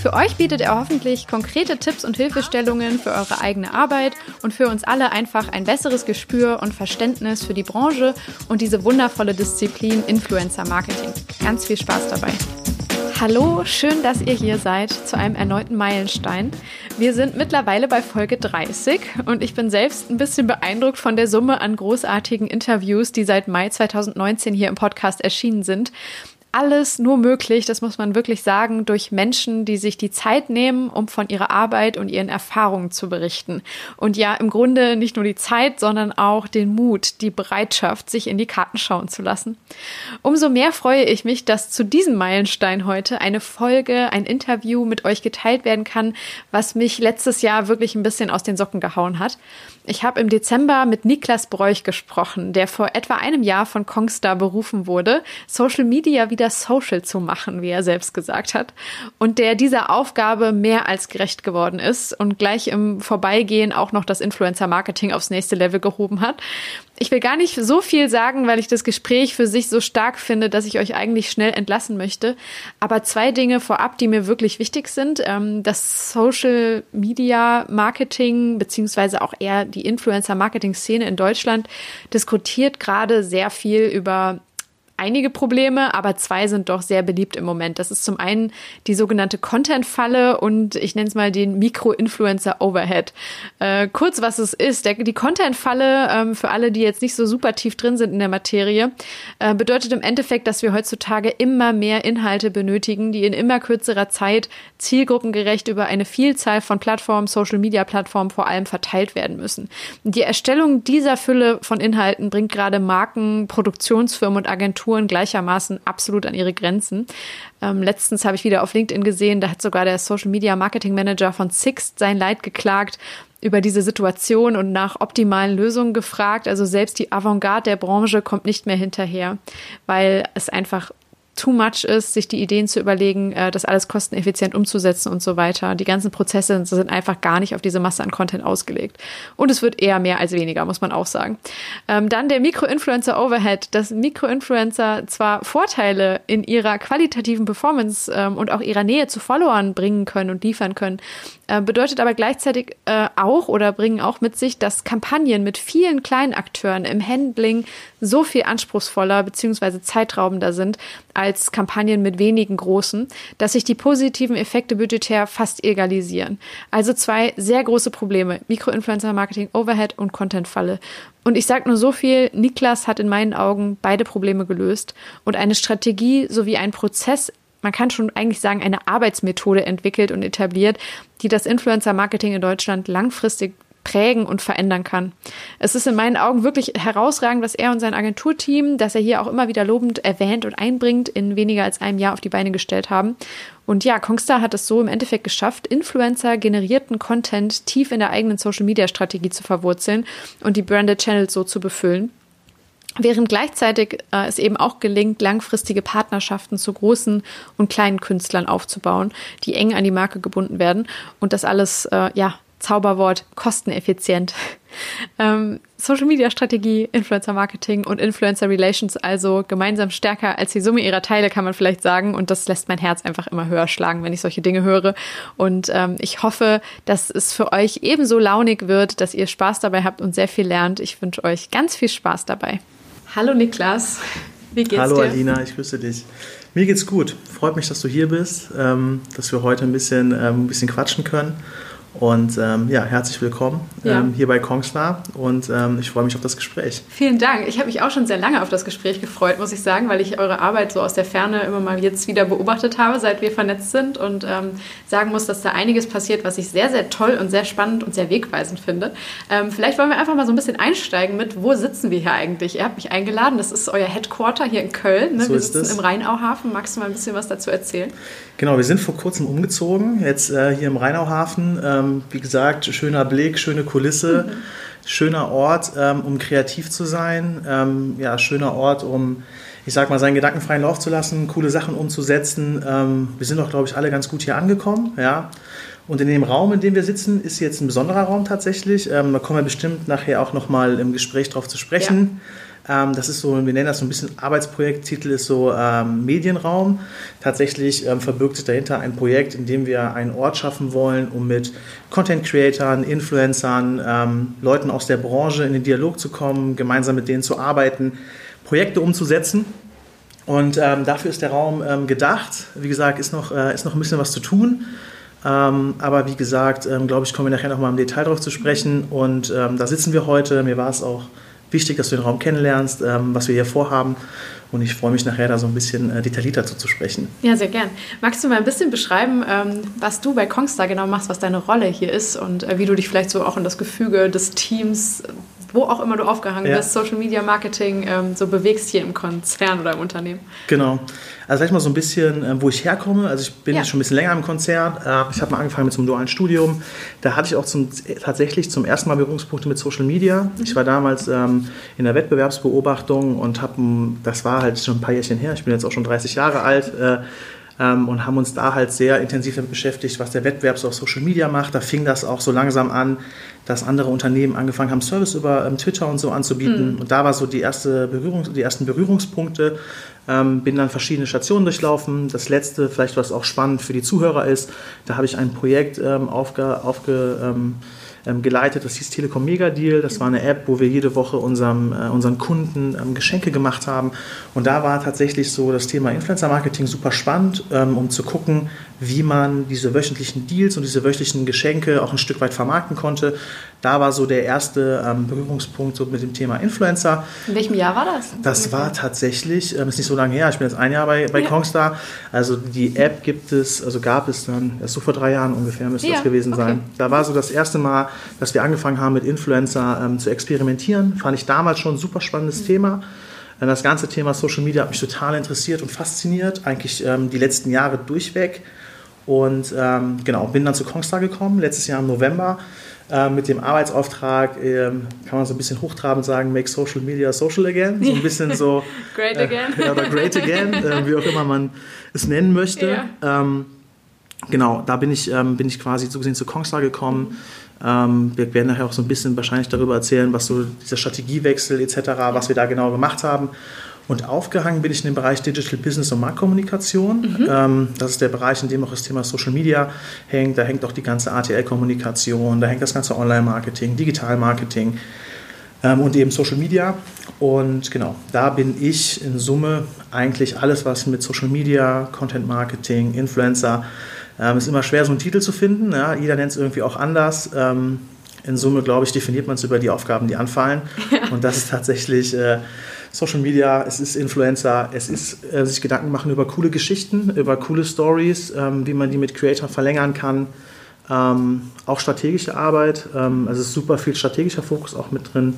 Für euch bietet er hoffentlich konkrete Tipps und Hilfestellungen für eure eigene Arbeit und für uns alle einfach ein besseres Gespür und Verständnis für die Branche und diese wundervolle Disziplin Influencer Marketing. Ganz viel Spaß dabei. Hallo, schön, dass ihr hier seid zu einem erneuten Meilenstein. Wir sind mittlerweile bei Folge 30 und ich bin selbst ein bisschen beeindruckt von der Summe an großartigen Interviews, die seit Mai 2019 hier im Podcast erschienen sind alles nur möglich, das muss man wirklich sagen, durch Menschen, die sich die Zeit nehmen, um von ihrer Arbeit und ihren Erfahrungen zu berichten. Und ja, im Grunde nicht nur die Zeit, sondern auch den Mut, die Bereitschaft, sich in die Karten schauen zu lassen. Umso mehr freue ich mich, dass zu diesem Meilenstein heute eine Folge, ein Interview mit euch geteilt werden kann, was mich letztes Jahr wirklich ein bisschen aus den Socken gehauen hat. Ich habe im Dezember mit Niklas Bräuch gesprochen, der vor etwa einem Jahr von Kongstar berufen wurde, Social Media wieder social zu machen, wie er selbst gesagt hat, und der dieser Aufgabe mehr als gerecht geworden ist und gleich im Vorbeigehen auch noch das Influencer-Marketing aufs nächste Level gehoben hat. Ich will gar nicht so viel sagen, weil ich das Gespräch für sich so stark finde, dass ich euch eigentlich schnell entlassen möchte. Aber zwei Dinge vorab, die mir wirklich wichtig sind. Ähm, das Social Media Marketing beziehungsweise auch eher die Influencer Marketing Szene in Deutschland diskutiert gerade sehr viel über einige Probleme, aber zwei sind doch sehr beliebt im Moment. Das ist zum einen die sogenannte Content-Falle und ich nenne es mal den Mikro-Influencer-Overhead. Äh, kurz, was es ist. Der, die Content-Falle, ähm, für alle, die jetzt nicht so super tief drin sind in der Materie, äh, bedeutet im Endeffekt, dass wir heutzutage immer mehr Inhalte benötigen, die in immer kürzerer Zeit zielgruppengerecht über eine Vielzahl von Plattformen, Social-Media-Plattformen vor allem verteilt werden müssen. Die Erstellung dieser Fülle von Inhalten bringt gerade Marken, Produktionsfirmen und Agenturen Agenturen gleichermaßen absolut an ihre Grenzen. Ähm, letztens habe ich wieder auf LinkedIn gesehen, da hat sogar der Social Media Marketing Manager von Sixt sein Leid geklagt über diese Situation und nach optimalen Lösungen gefragt. Also selbst die Avantgarde der Branche kommt nicht mehr hinterher, weil es einfach too much ist, sich die Ideen zu überlegen, äh, das alles kosteneffizient umzusetzen und so weiter. Die ganzen Prozesse sind einfach gar nicht auf diese Masse an Content ausgelegt. Und es wird eher mehr als weniger, muss man auch sagen. Ähm, dann der Mikroinfluencer-Overhead, dass Mikroinfluencer zwar Vorteile in ihrer qualitativen Performance ähm, und auch ihrer Nähe zu Followern bringen können und liefern können, äh, bedeutet aber gleichzeitig äh, auch oder bringen auch mit sich, dass Kampagnen mit vielen kleinen Akteuren im Handling so viel anspruchsvoller bzw. zeitraubender sind als Kampagnen mit wenigen großen, dass sich die positiven Effekte budgetär fast egalisieren. Also zwei sehr große Probleme. Mikroinfluencer-Marketing, Overhead und Content-Falle. Und ich sage nur so viel, Niklas hat in meinen Augen beide Probleme gelöst und eine Strategie sowie einen Prozess man kann schon eigentlich sagen, eine Arbeitsmethode entwickelt und etabliert, die das Influencer-Marketing in Deutschland langfristig prägen und verändern kann. Es ist in meinen Augen wirklich herausragend, was er und sein Agenturteam, das er hier auch immer wieder lobend erwähnt und einbringt, in weniger als einem Jahr auf die Beine gestellt haben. Und ja, Kongstar hat es so im Endeffekt geschafft, Influencer generierten Content tief in der eigenen Social Media Strategie zu verwurzeln und die Branded Channels so zu befüllen. Während gleichzeitig äh, es eben auch gelingt, langfristige Partnerschaften zu großen und kleinen Künstlern aufzubauen, die eng an die Marke gebunden werden und das alles äh, ja Zauberwort kosteneffizient. Ähm, Social Media Strategie, Influencer Marketing und Influencer Relations also gemeinsam stärker als die Summe ihrer Teile, kann man vielleicht sagen. Und das lässt mein Herz einfach immer höher schlagen, wenn ich solche Dinge höre. Und ähm, ich hoffe, dass es für euch ebenso launig wird, dass ihr Spaß dabei habt und sehr viel lernt. Ich wünsche euch ganz viel Spaß dabei. Hallo Niklas, wie geht's Hallo dir? Hallo Alina, ich grüße dich. Mir geht's gut. Freut mich, dass du hier bist, ähm, dass wir heute ein bisschen, ähm, ein bisschen quatschen können Und ähm, ja, herzlich willkommen ja. ähm, hier bei Kongstar und ähm, ich freue mich auf das Gespräch. Vielen Dank. Ich habe mich auch schon sehr lange auf das Gespräch gefreut, muss ich sagen, weil ich eure Arbeit so aus der Ferne immer mal jetzt wieder beobachtet habe, seit wir vernetzt sind und ähm, sagen muss, dass da einiges passiert, was ich sehr, sehr toll und sehr spannend und sehr wegweisend finde. Ähm, vielleicht wollen wir einfach mal so ein bisschen einsteigen mit, wo sitzen wir hier eigentlich? Ihr habt mich eingeladen, das ist euer Headquarter hier in Köln. Ne? So wir sitzen es. im Rheinauhafen. Magst du mal ein bisschen was dazu erzählen? Genau, wir sind vor kurzem umgezogen, jetzt äh, hier im Rheinauhafen. Ähm, wie gesagt, schöner Blick, schöne Kulisse, mhm. schöner Ort, ähm, um kreativ zu sein. Ähm, ja, schöner Ort, um, ich sag mal, seinen Gedanken freien Lauf zu lassen, coole Sachen umzusetzen. Ähm, wir sind doch, glaube ich, alle ganz gut hier angekommen. Ja. Und in dem Raum, in dem wir sitzen, ist jetzt ein besonderer Raum tatsächlich. Ähm, da kommen wir bestimmt nachher auch nochmal im Gespräch drauf zu sprechen. Ja. Ähm, das ist so, wir nennen das so ein bisschen Arbeitsprojekttitel ist so ähm, Medienraum. Tatsächlich ähm, verbirgt sich dahinter ein Projekt, in dem wir einen Ort schaffen wollen, um mit Content Creatern, Influencern, ähm, Leuten aus der Branche in den Dialog zu kommen, gemeinsam mit denen zu arbeiten, Projekte umzusetzen. Und ähm, dafür ist der Raum ähm, gedacht. Wie gesagt, ist noch, äh, ist noch ein bisschen was zu tun. Ähm, aber wie gesagt, ähm, glaube ich, kommen wir nachher noch mal im Detail drauf zu sprechen. Und ähm, da sitzen wir heute. Mir war es auch wichtig, dass du den Raum kennenlernst, ähm, was wir hier vorhaben. Und ich freue mich nachher da so ein bisschen äh, detaillierter dazu zu sprechen. Ja, sehr gern. Magst du mal ein bisschen beschreiben, ähm, was du bei Kongstar genau machst, was deine Rolle hier ist und äh, wie du dich vielleicht so auch in das Gefüge des Teams wo auch immer du aufgehangen ja. bist, Social Media Marketing, ähm, so bewegst hier im Konzern oder im Unternehmen? Genau. Also ich mal so ein bisschen, äh, wo ich herkomme. Also ich bin ja. schon ein bisschen länger im Konzern. Äh, ich habe mal angefangen mit so einem dualen Studium. Da hatte ich auch zum, tatsächlich zum ersten Mal Berührungspunkte mit Social Media. Mhm. Ich war damals ähm, in der Wettbewerbsbeobachtung und habe, das war halt schon ein paar Jährchen her, ich bin jetzt auch schon 30 Jahre alt, äh, ähm, und haben uns da halt sehr intensiv damit beschäftigt, was der Wettbewerb so auf Social Media macht. Da fing das auch so langsam an, dass andere Unternehmen angefangen haben, Service über ähm, Twitter und so anzubieten. Mhm. Und da war so die, erste Berührung, die ersten Berührungspunkte. Ähm, bin dann verschiedene Stationen durchlaufen. Das letzte, vielleicht was auch spannend für die Zuhörer ist, da habe ich ein Projekt ähm, aufge, aufge ähm, geleitet. Das hieß Telekom Mega Deal. Das war eine App, wo wir jede Woche unserem, äh, unseren Kunden ähm, Geschenke gemacht haben. Und da war tatsächlich so das Thema Influencer Marketing super spannend, ähm, um zu gucken, wie man diese wöchentlichen Deals und diese wöchentlichen Geschenke auch ein Stück weit vermarkten konnte. Da war so der erste ähm, Berührungspunkt so mit dem Thema Influencer. In welchem Jahr war das? Das war tatsächlich, ähm, ist nicht so lange her, ich bin jetzt ein Jahr bei, bei ja. Kongstar. Also die App gibt es, also gab es dann, erst so vor drei Jahren ungefähr müsste ja, das gewesen okay. sein. Da war so das erste Mal, dass wir angefangen haben mit Influencer ähm, zu experimentieren. Fand ich damals schon ein super spannendes mhm. Thema. Das ganze Thema Social Media hat mich total interessiert und fasziniert, eigentlich ähm, die letzten Jahre durchweg. Und ähm, genau, bin dann zu Kongstar gekommen, letztes Jahr im November, äh, mit dem Arbeitsauftrag, äh, kann man so ein bisschen hochtrabend sagen, make social media social again. So ein bisschen so. great äh, again. Äh, oder great again, äh, wie auch immer man es nennen möchte. Yeah. Ähm, genau, da bin ich, ähm, bin ich quasi so gesehen zu Kongstar gekommen. Ähm, wir werden nachher auch so ein bisschen wahrscheinlich darüber erzählen, was so dieser Strategiewechsel etc., was wir da genau gemacht haben. Und aufgehangen bin ich in dem Bereich Digital Business und Marktkommunikation. Mhm. Ähm, das ist der Bereich, in dem auch das Thema Social Media hängt. Da hängt auch die ganze ATL-Kommunikation, da hängt das ganze Online-Marketing, Digital-Marketing ähm, und eben Social Media. Und genau, da bin ich in Summe eigentlich alles, was mit Social Media, Content Marketing, Influencer, ähm, ist immer schwer, so einen Titel zu finden. Ja? Jeder nennt es irgendwie auch anders. Ähm, in Summe, glaube ich, definiert man es über die Aufgaben, die anfallen. Ja. Und das ist tatsächlich äh, Social Media, es ist Influencer, es ist äh, sich Gedanken machen über coole Geschichten, über coole Stories, ähm, wie man die mit Creator verlängern kann. Ähm, auch strategische Arbeit, ähm, also es ist super viel strategischer Fokus auch mit drin.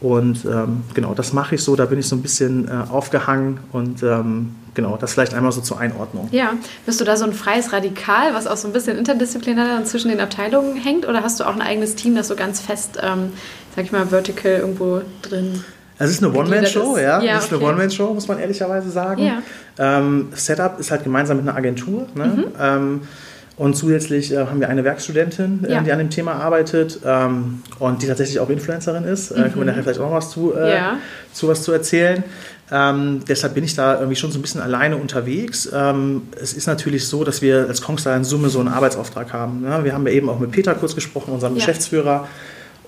Und ähm, genau, das mache ich so, da bin ich so ein bisschen äh, aufgehangen und ähm, genau, das vielleicht einmal so zur Einordnung. Ja, bist du da so ein freies Radikal, was auch so ein bisschen interdisziplinär zwischen den Abteilungen hängt oder hast du auch ein eigenes Team, das so ganz fest, ähm, sag ich mal, vertical irgendwo drin es ist eine One-Man-Show, ja. ja. Es ist okay. eine One-Man-Show, muss man ehrlicherweise sagen. Ja. Ähm, Setup ist halt gemeinsam mit einer Agentur. Ne? Mhm. Und zusätzlich äh, haben wir eine Werkstudentin, äh, ja. die an dem Thema arbeitet ähm, und die tatsächlich auch Influencerin ist. Äh, mhm. können wir nachher vielleicht auch noch was zu, äh, ja. zu was zu erzählen. Ähm, deshalb bin ich da irgendwie schon so ein bisschen alleine unterwegs. Ähm, es ist natürlich so, dass wir als Kongstar in Summe so einen Arbeitsauftrag haben. Ne? Wir haben ja eben auch mit Peter kurz gesprochen, unserem ja. Geschäftsführer.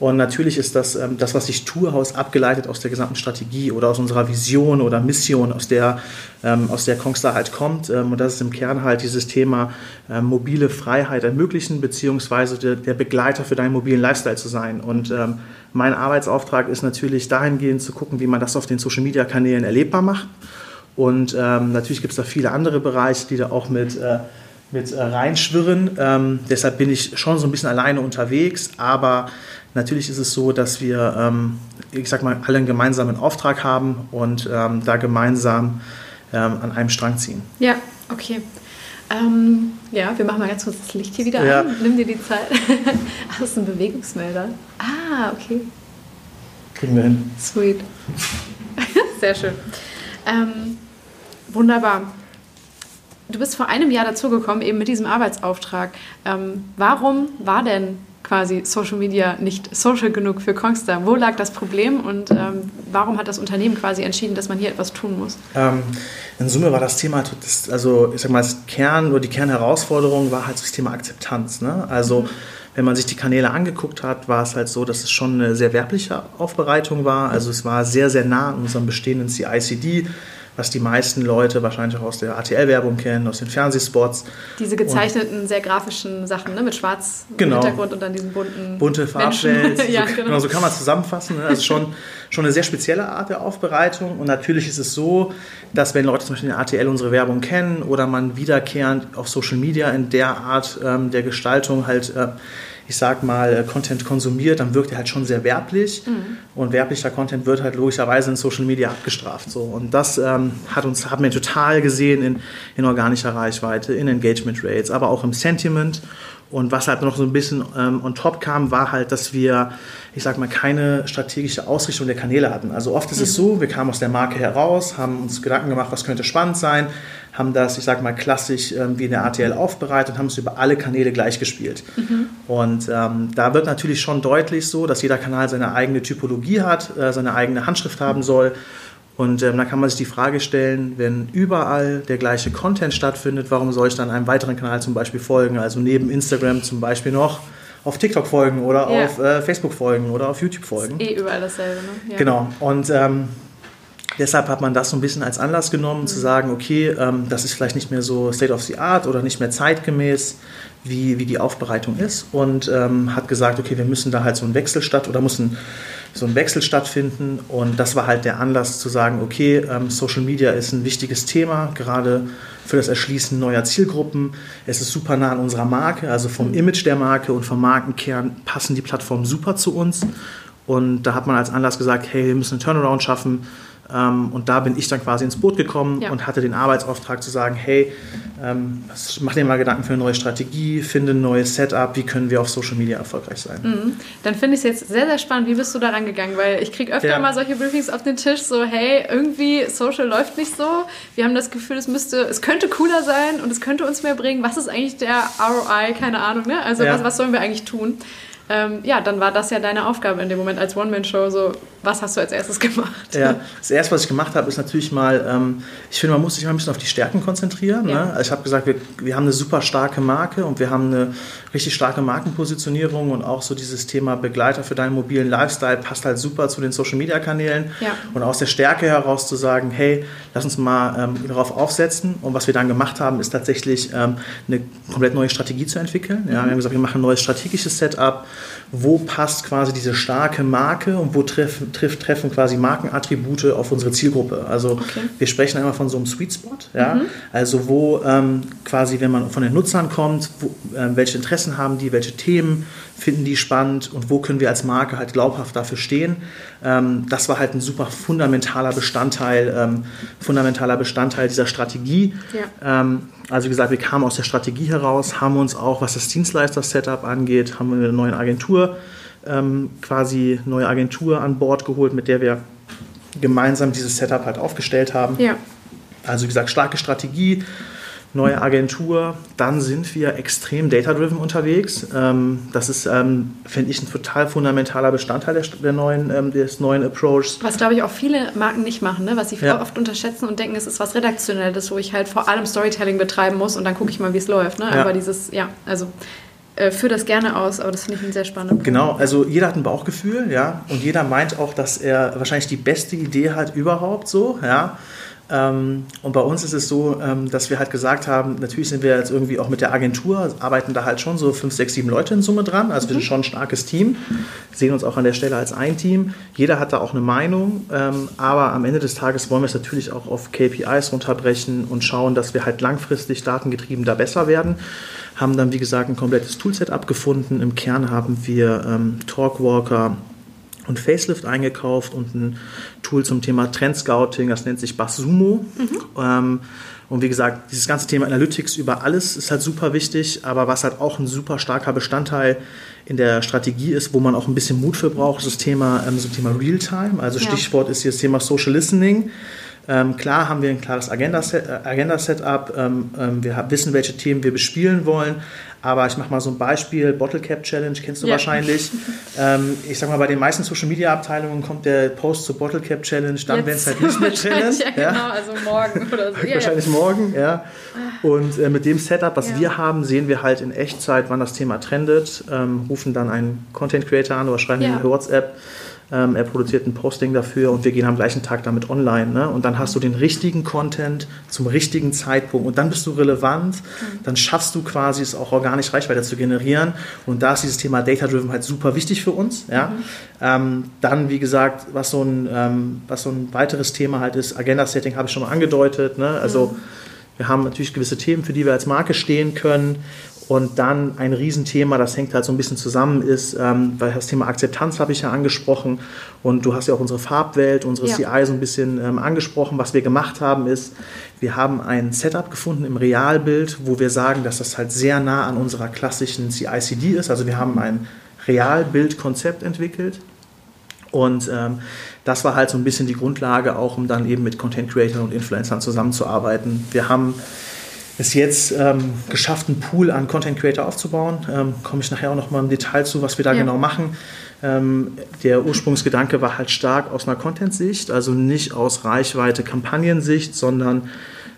Und natürlich ist das, ähm, das, was ich tue, aus abgeleitet aus der gesamten Strategie oder aus unserer Vision oder Mission, aus der, ähm, aus der Kongstar halt kommt. Ähm, und das ist im Kern halt dieses Thema ähm, mobile Freiheit ermöglichen, beziehungsweise der, der, Begleiter für deinen mobilen Lifestyle zu sein. Und ähm, mein Arbeitsauftrag ist natürlich dahingehend zu gucken, wie man das auf den Social-Media-Kanälen erlebbar macht. Und ähm, natürlich gibt es da viele andere Bereiche, die da auch mit... Äh, mit äh, reinschwirren. Ähm, deshalb bin ich schon so ein bisschen alleine unterwegs, aber Natürlich ist es so, dass wir, ähm, ich sag mal, alle einen gemeinsamen Auftrag haben und ähm, da gemeinsam ähm, an einem Strang ziehen. Ja, okay. Ähm, ja, wir machen mal ganz kurz das Licht hier wieder ja. an. Nimm dir die Zeit. Ach, das ist ein Bewegungsmelder. Ah, okay. Kriegen wir hin. Sweet. Sehr schön. Ähm, wunderbar. Du bist vor einem Jahr dazugekommen, eben mit diesem Arbeitsauftrag. Ähm, warum war denn quasi Social Media nicht social genug für Kongstar? Wo lag das Problem und ähm, warum hat das Unternehmen quasi entschieden, dass man hier etwas tun muss? Ähm, in Summe war das Thema, das, also ich sag mal, das Kern oder die Kernherausforderung war halt das Thema Akzeptanz. Ne? Also mhm. wenn man sich die Kanäle angeguckt hat, war es halt so, dass es schon eine sehr werbliche Aufbereitung war. Also es war sehr, sehr nah an unserem bestehenden CICD was die meisten Leute wahrscheinlich auch aus der ATL-Werbung kennen, aus den Fernsehspots. Diese gezeichneten, und sehr grafischen Sachen, ne? mit schwarz genau. Hintergrund und dann diesen bunten Bunte Farbwelt. ja, so, genau. genau. so kann man es zusammenfassen. Ne? Also schon, schon eine sehr spezielle Art der Aufbereitung. Und natürlich ist es so, dass wenn Leute zum Beispiel in der ATL unsere Werbung kennen oder man wiederkehrend auf Social Media in der Art ähm, der Gestaltung halt... Äh, ich sag mal, äh, Content konsumiert, dann wirkt er halt schon sehr werblich. Mhm. Und werblicher Content wird halt logischerweise in Social Media abgestraft. So. Und das ähm, hat uns, haben wir total gesehen in, in organischer Reichweite, in Engagement Rates, aber auch im Sentiment. Und was halt noch so ein bisschen ähm, on top kam, war halt, dass wir, ich sag mal, keine strategische Ausrichtung der Kanäle hatten. Also oft ist mhm. es so, wir kamen aus der Marke heraus, haben uns Gedanken gemacht, was könnte spannend sein, haben das, ich sag mal, klassisch ähm, wie in der ATL aufbereitet und haben es über alle Kanäle gleich gespielt. Mhm. Und ähm, da wird natürlich schon deutlich so, dass jeder Kanal seine eigene Typologie hat, äh, seine eigene Handschrift haben soll. Und ähm, da kann man sich die Frage stellen, wenn überall der gleiche Content stattfindet, warum soll ich dann einem weiteren Kanal zum Beispiel folgen? Also neben Instagram zum Beispiel noch auf TikTok folgen oder ja. auf äh, Facebook folgen oder auf YouTube folgen. Ist eh überall dasselbe, ne? Ja. Genau. Und ähm, Deshalb hat man das so ein bisschen als Anlass genommen, zu sagen, okay, ähm, das ist vielleicht nicht mehr so State of the Art oder nicht mehr zeitgemäß, wie, wie die Aufbereitung ist. Und ähm, hat gesagt, okay, wir müssen da halt so einen Wechsel statt oder müssen so ein Wechsel stattfinden. Und das war halt der Anlass zu sagen, okay, ähm, Social Media ist ein wichtiges Thema, gerade für das Erschließen neuer Zielgruppen. Es ist super nah an unserer Marke, also vom Image der Marke und vom Markenkern passen die Plattformen super zu uns. Und da hat man als Anlass gesagt, hey, wir müssen einen Turnaround schaffen und da bin ich dann quasi ins Boot gekommen ja. und hatte den Arbeitsauftrag zu sagen, hey, ähm, mach dir mal Gedanken für eine neue Strategie, finde ein neues Setup, wie können wir auf Social Media erfolgreich sein. Mhm. Dann finde ich es jetzt sehr, sehr spannend, wie bist du da rangegangen? Weil ich kriege öfter ja. mal solche Briefings auf den Tisch, so hey, irgendwie Social läuft nicht so, wir haben das Gefühl, es müsste, es könnte cooler sein und es könnte uns mehr bringen. Was ist eigentlich der ROI? Keine Ahnung, ne? Also ja. was, was sollen wir eigentlich tun? Ähm, ja, dann war das ja deine Aufgabe in dem Moment als One-Man-Show. So, was hast du als erstes gemacht? Ja, das erste, was ich gemacht habe, ist natürlich mal, ähm, ich finde, man muss sich mal ein bisschen auf die Stärken konzentrieren. Ja. Ne? Also ich habe gesagt, wir, wir haben eine super starke Marke und wir haben eine richtig starke Markenpositionierung und auch so dieses Thema Begleiter für deinen mobilen Lifestyle passt halt super zu den Social-Media-Kanälen. Ja. Und aus der Stärke heraus zu sagen, hey, lass uns mal ähm, darauf aufsetzen. Und was wir dann gemacht haben, ist tatsächlich ähm, eine komplett neue Strategie zu entwickeln. Ja, wir haben gesagt, wir machen ein neues strategisches Setup wo passt quasi diese starke Marke und wo treffen, treff, treffen quasi Markenattribute auf unsere Zielgruppe. Also okay. wir sprechen einmal von so einem Sweet Spot, ja? Mhm. also wo ähm, quasi, wenn man von den Nutzern kommt, wo, äh, welche Interessen haben die, welche Themen finden die spannend und wo können wir als Marke halt glaubhaft dafür stehen. Ähm, das war halt ein super fundamentaler Bestandteil, ähm, fundamentaler Bestandteil dieser Strategie. Ja. Ähm, also wie gesagt, wir kamen aus der Strategie heraus, haben uns auch, was das Dienstleister-Setup angeht, haben wir eine neue Agentur, ähm, quasi neue Agentur an Bord geholt, mit der wir gemeinsam dieses Setup halt aufgestellt haben. Ja. Also wie gesagt, starke Strategie, neue Agentur, dann sind wir extrem data-driven unterwegs. Ähm, das ist, ähm, finde ich, ein total fundamentaler Bestandteil der, neuen, ähm, des neuen Approaches. Was, glaube ich, auch viele Marken nicht machen, ne? was sie ja. oft unterschätzen und denken, es ist was Redaktionelles, wo ich halt vor allem Storytelling betreiben muss und dann gucke ich mal, wie es läuft. Ne? Ja. Aber dieses, ja, also äh, führe das gerne aus, aber das finde ich einen sehr spannenden Punkt. Genau, also jeder hat ein Bauchgefühl, ja, und jeder meint auch, dass er wahrscheinlich die beste Idee hat überhaupt so, ja. Ähm, und bei uns ist es so, ähm, dass wir halt gesagt haben, natürlich sind wir jetzt irgendwie auch mit der Agentur, arbeiten da halt schon so fünf, sechs, sieben Leute in Summe dran. Also mhm. wir sind schon ein starkes Team, sehen uns auch an der Stelle als ein Team. Jeder hat da auch eine Meinung, ähm, aber am Ende des Tages wollen wir es natürlich auch auf KPIs runterbrechen und schauen, dass wir halt langfristig datengetrieben da besser werden haben dann, wie gesagt, ein komplettes Toolset abgefunden. Im Kern haben wir Talkwalker, und Facelift eingekauft und ein Tool zum Thema Trend Scouting, das nennt sich Basumo. Mhm. Ähm, und wie gesagt, dieses ganze Thema Analytics über alles ist halt super wichtig, aber was halt auch ein super starker Bestandteil in der Strategie ist, wo man auch ein bisschen Mut für braucht, ist das Thema, ähm, so Thema Realtime. Also Stichwort ist hier das Thema Social Listening. Ähm, klar haben wir ein klares Agenda-Setup, Agenda ähm, ähm, wir wissen, welche Themen wir bespielen wollen, aber ich mache mal so ein Beispiel, Bottle Cap Challenge kennst du ja. wahrscheinlich. Ähm, ich sag mal, bei den meisten Social Media Abteilungen kommt der Post zur Bottle Cap Challenge, dann wenn es halt nicht mehr Challenge. ja, genau, also morgen oder so. Ja, wahrscheinlich morgen, ja. Und äh, mit dem Setup, was wir haben, sehen wir halt in Echtzeit, wann das Thema trendet, ähm, rufen dann einen Content Creator an oder schreiben ihm eine WhatsApp ähm, er produziert ein Posting dafür und wir gehen am gleichen Tag damit online. Ne? Und dann hast du den richtigen Content zum richtigen Zeitpunkt und dann bist du relevant. Mhm. Dann schaffst du quasi es auch organisch Reichweite zu generieren. Und da ist dieses Thema Data-Driven halt super wichtig für uns. Ja? Mhm. Ähm, dann, wie gesagt, was so, ein, ähm, was so ein weiteres Thema halt ist, Agenda-Setting habe ich schon mal angedeutet. Ne? Also mhm. wir haben natürlich gewisse Themen, für die wir als Marke stehen können und dann ein Riesenthema, das hängt halt so ein bisschen zusammen, ist, ähm, weil das Thema Akzeptanz habe ich ja angesprochen und du hast ja auch unsere Farbwelt, unsere ja. CI so ein bisschen ähm, angesprochen. Was wir gemacht haben, ist, wir haben ein Setup gefunden im Realbild, wo wir sagen, dass das halt sehr nah an unserer klassischen CI-CD ist. Also wir haben ein Realbildkonzept entwickelt und ähm, das war halt so ein bisschen die Grundlage auch, um dann eben mit Content Creators und Influencern zusammenzuarbeiten. Wir haben es jetzt ähm, geschafft, einen Pool an Content Creator aufzubauen. Ähm, Komme ich nachher auch noch mal im Detail zu, was wir da ja. genau machen. Ähm, der Ursprungsgedanke war halt stark aus einer Content-Sicht, also nicht aus Reichweite Kampagnensicht, sondern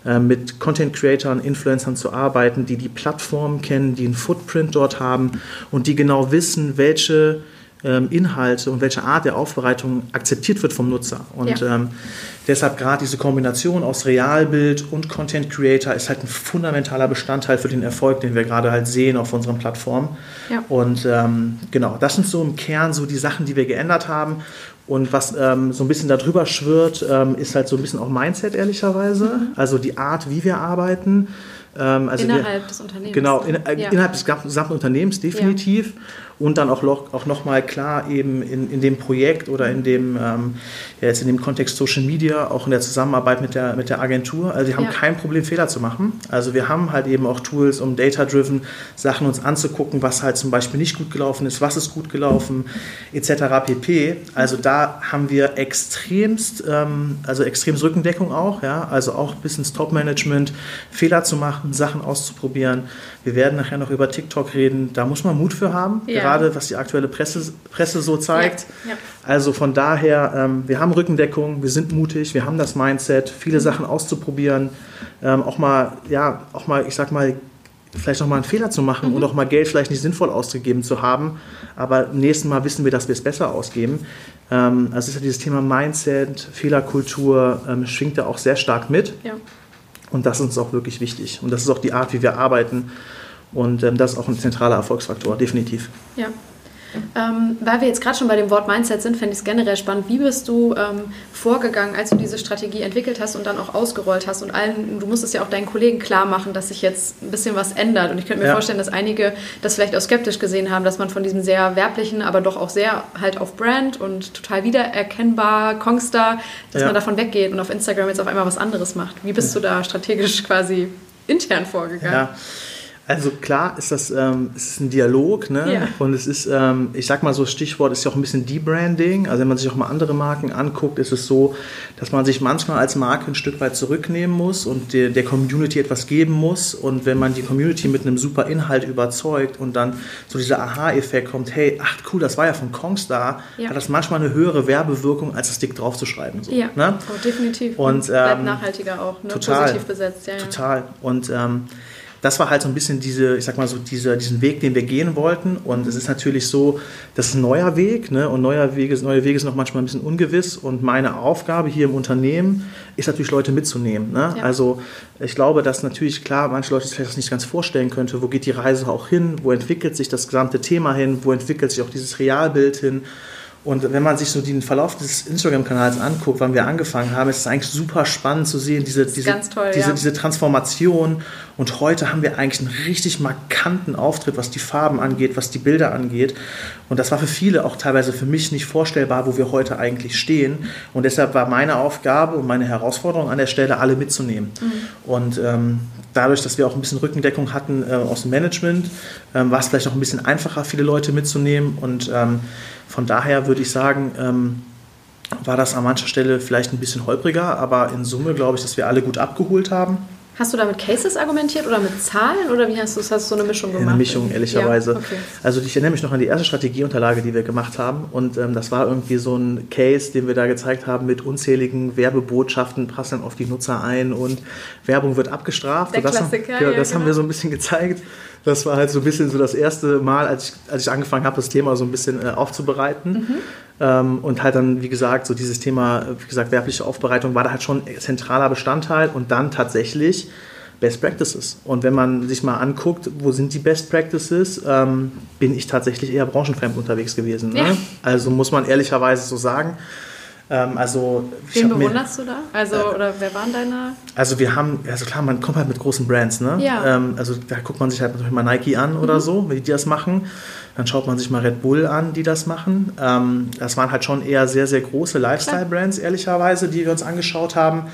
äh, mit Content Creators, Influencern zu arbeiten, die die Plattform kennen, die einen Footprint dort haben und die genau wissen, welche ähm, Inhalte und welche Art der Aufbereitung akzeptiert wird vom Nutzer. Und ja. ähm, deshalb gerade diese Kombination aus Realbild und Content Creator ist halt ein fundamentaler Bestandteil für den Erfolg, den wir gerade halt sehen auf unseren Plattformen. Ja. Und ähm, genau, das sind so im Kern so die Sachen, die wir geändert haben. Und was ähm, so ein bisschen darüber schwirrt, ähm, ist halt so ein bisschen auch Mindset, ehrlicherweise. Mhm. Also die Art, wie wir arbeiten. Ähm, also innerhalb wir, des Unternehmens. Genau, in, äh, ja. innerhalb des gesamten Unternehmens definitiv. Ja und dann auch, auch nochmal klar eben in, in dem Projekt oder in dem, ähm, ja jetzt in dem Kontext Social Media, auch in der Zusammenarbeit mit der, mit der Agentur. Also wir haben ja. kein Problem, Fehler zu machen. Also wir haben halt eben auch Tools, um data-driven Sachen uns anzugucken, was halt zum Beispiel nicht gut gelaufen ist, was ist gut gelaufen, etc. pp. Also da haben wir extremst, ähm, also extremst Rückendeckung auch, ja, also auch bis ins Top-Management, Fehler zu machen, Sachen auszuprobieren. Wir werden nachher noch über TikTok reden. Da muss man Mut für haben. Ja gerade was die aktuelle Presse, Presse so zeigt. Ja, ja. Also von daher, ähm, wir haben Rückendeckung, wir sind mutig, wir haben das Mindset, viele mhm. Sachen auszuprobieren, ähm, auch mal, ja, auch mal, ich sag mal, vielleicht auch mal einen Fehler zu machen mhm. und auch mal Geld vielleicht nicht sinnvoll ausgegeben zu haben, aber im nächsten Mal wissen wir, dass wir es besser ausgeben. Ähm, also ist ja dieses Thema Mindset, Fehlerkultur ähm, schwingt da auch sehr stark mit. Ja. Und das ist uns auch wirklich wichtig. Und das ist auch die Art, wie wir arbeiten. Und ähm, das ist auch ein zentraler Erfolgsfaktor, definitiv. Ja. Ähm, weil wir jetzt gerade schon bei dem Wort Mindset sind, fände ich es generell spannend. Wie bist du ähm, vorgegangen, als du diese Strategie entwickelt hast und dann auch ausgerollt hast? Und allen, du musstest ja auch deinen Kollegen klar machen, dass sich jetzt ein bisschen was ändert. Und ich könnte mir ja. vorstellen, dass einige das vielleicht auch skeptisch gesehen haben, dass man von diesem sehr werblichen, aber doch auch sehr halt auf Brand und total wiedererkennbar, Kongstar, dass ja. man davon weggeht und auf Instagram jetzt auf einmal was anderes macht. Wie bist du da strategisch quasi intern vorgegangen? Ja. Also klar ist das ähm, es ist ein Dialog, ne? Ja. Und es ist, ähm, ich sag mal so, Stichwort ist ja auch ein bisschen Debranding. Also wenn man sich auch mal andere Marken anguckt, ist es so, dass man sich manchmal als Marke ein Stück weit zurücknehmen muss und der, der Community etwas geben muss. Und wenn man die Community mit einem super Inhalt überzeugt und dann so dieser Aha-Effekt kommt, hey, ach cool, das war ja von Kongstar, ja. hat das manchmal eine höhere Werbewirkung, als das Dick draufzuschreiben. So, ja, ne? oh, definitiv. Und, ähm, bleibt nachhaltiger auch, ne? total, positiv besetzt. Ja, total. Und ähm, das war halt so ein bisschen diese, ich sag mal so, diese, diesen Weg, den wir gehen wollten. Und es ist natürlich so, das ist ein neuer Weg, ne? Und neuer Wege, neue Wege sind noch manchmal ein bisschen ungewiss. Und meine Aufgabe hier im Unternehmen ist natürlich, Leute mitzunehmen. Ne? Ja. Also ich glaube, dass natürlich, klar, manche Leute sich vielleicht das nicht ganz vorstellen könnte, wo geht die Reise auch hin, wo entwickelt sich das gesamte Thema hin, wo entwickelt sich auch dieses Realbild hin. Und wenn man sich so den Verlauf des Instagram-Kanals anguckt, wann wir angefangen haben, ist es eigentlich super spannend zu sehen, diese, diese, toll, diese, ja. diese Transformation. Und heute haben wir eigentlich einen richtig markanten Auftritt, was die Farben angeht, was die Bilder angeht. Und das war für viele, auch teilweise für mich, nicht vorstellbar, wo wir heute eigentlich stehen. Und deshalb war meine Aufgabe und meine Herausforderung an der Stelle, alle mitzunehmen. Mhm. Und ähm, dadurch, dass wir auch ein bisschen Rückendeckung hatten äh, aus dem Management, ähm, war es vielleicht auch ein bisschen einfacher, viele Leute mitzunehmen. Und ähm, von daher würde ich sagen, ähm, war das an mancher Stelle vielleicht ein bisschen holpriger, aber in Summe glaube ich, dass wir alle gut abgeholt haben. Hast du da mit Cases argumentiert oder mit Zahlen oder wie hast du Hast du so eine Mischung gemacht? Eine Mischung, ehrlicherweise. Ja, okay. Also ich erinnere mich noch an die erste Strategieunterlage, die wir gemacht haben und ähm, das war irgendwie so ein Case, den wir da gezeigt haben mit unzähligen Werbebotschaften, passen auf die Nutzer ein und Werbung wird abgestraft. Der das, Klassiker, haben, ja, das genau. haben wir so ein bisschen gezeigt. Das war halt so ein bisschen so das erste Mal, als ich, als ich angefangen habe, das Thema so ein bisschen äh, aufzubereiten. Mhm. Ähm, und halt dann, wie gesagt, so dieses Thema, wie gesagt, werbliche Aufbereitung war da halt schon zentraler Bestandteil und dann tatsächlich Best Practices. Und wenn man sich mal anguckt, wo sind die Best Practices, ähm, bin ich tatsächlich eher branchenfremd unterwegs gewesen. Ne? Ja. Also muss man ehrlicherweise so sagen. Ähm, also, Wen bewunderst mir, du da? Also, äh, oder wer waren deine? Also wir haben, also klar, man kommt halt mit großen Brands, ne? Ja. Ähm, also da guckt man sich halt mal Nike an mhm. oder so, wie die das machen. Dann schaut man sich mal Red Bull an, die das machen. Ähm, das waren halt schon eher sehr, sehr große Lifestyle-Brands, ehrlicherweise, die wir uns angeschaut haben.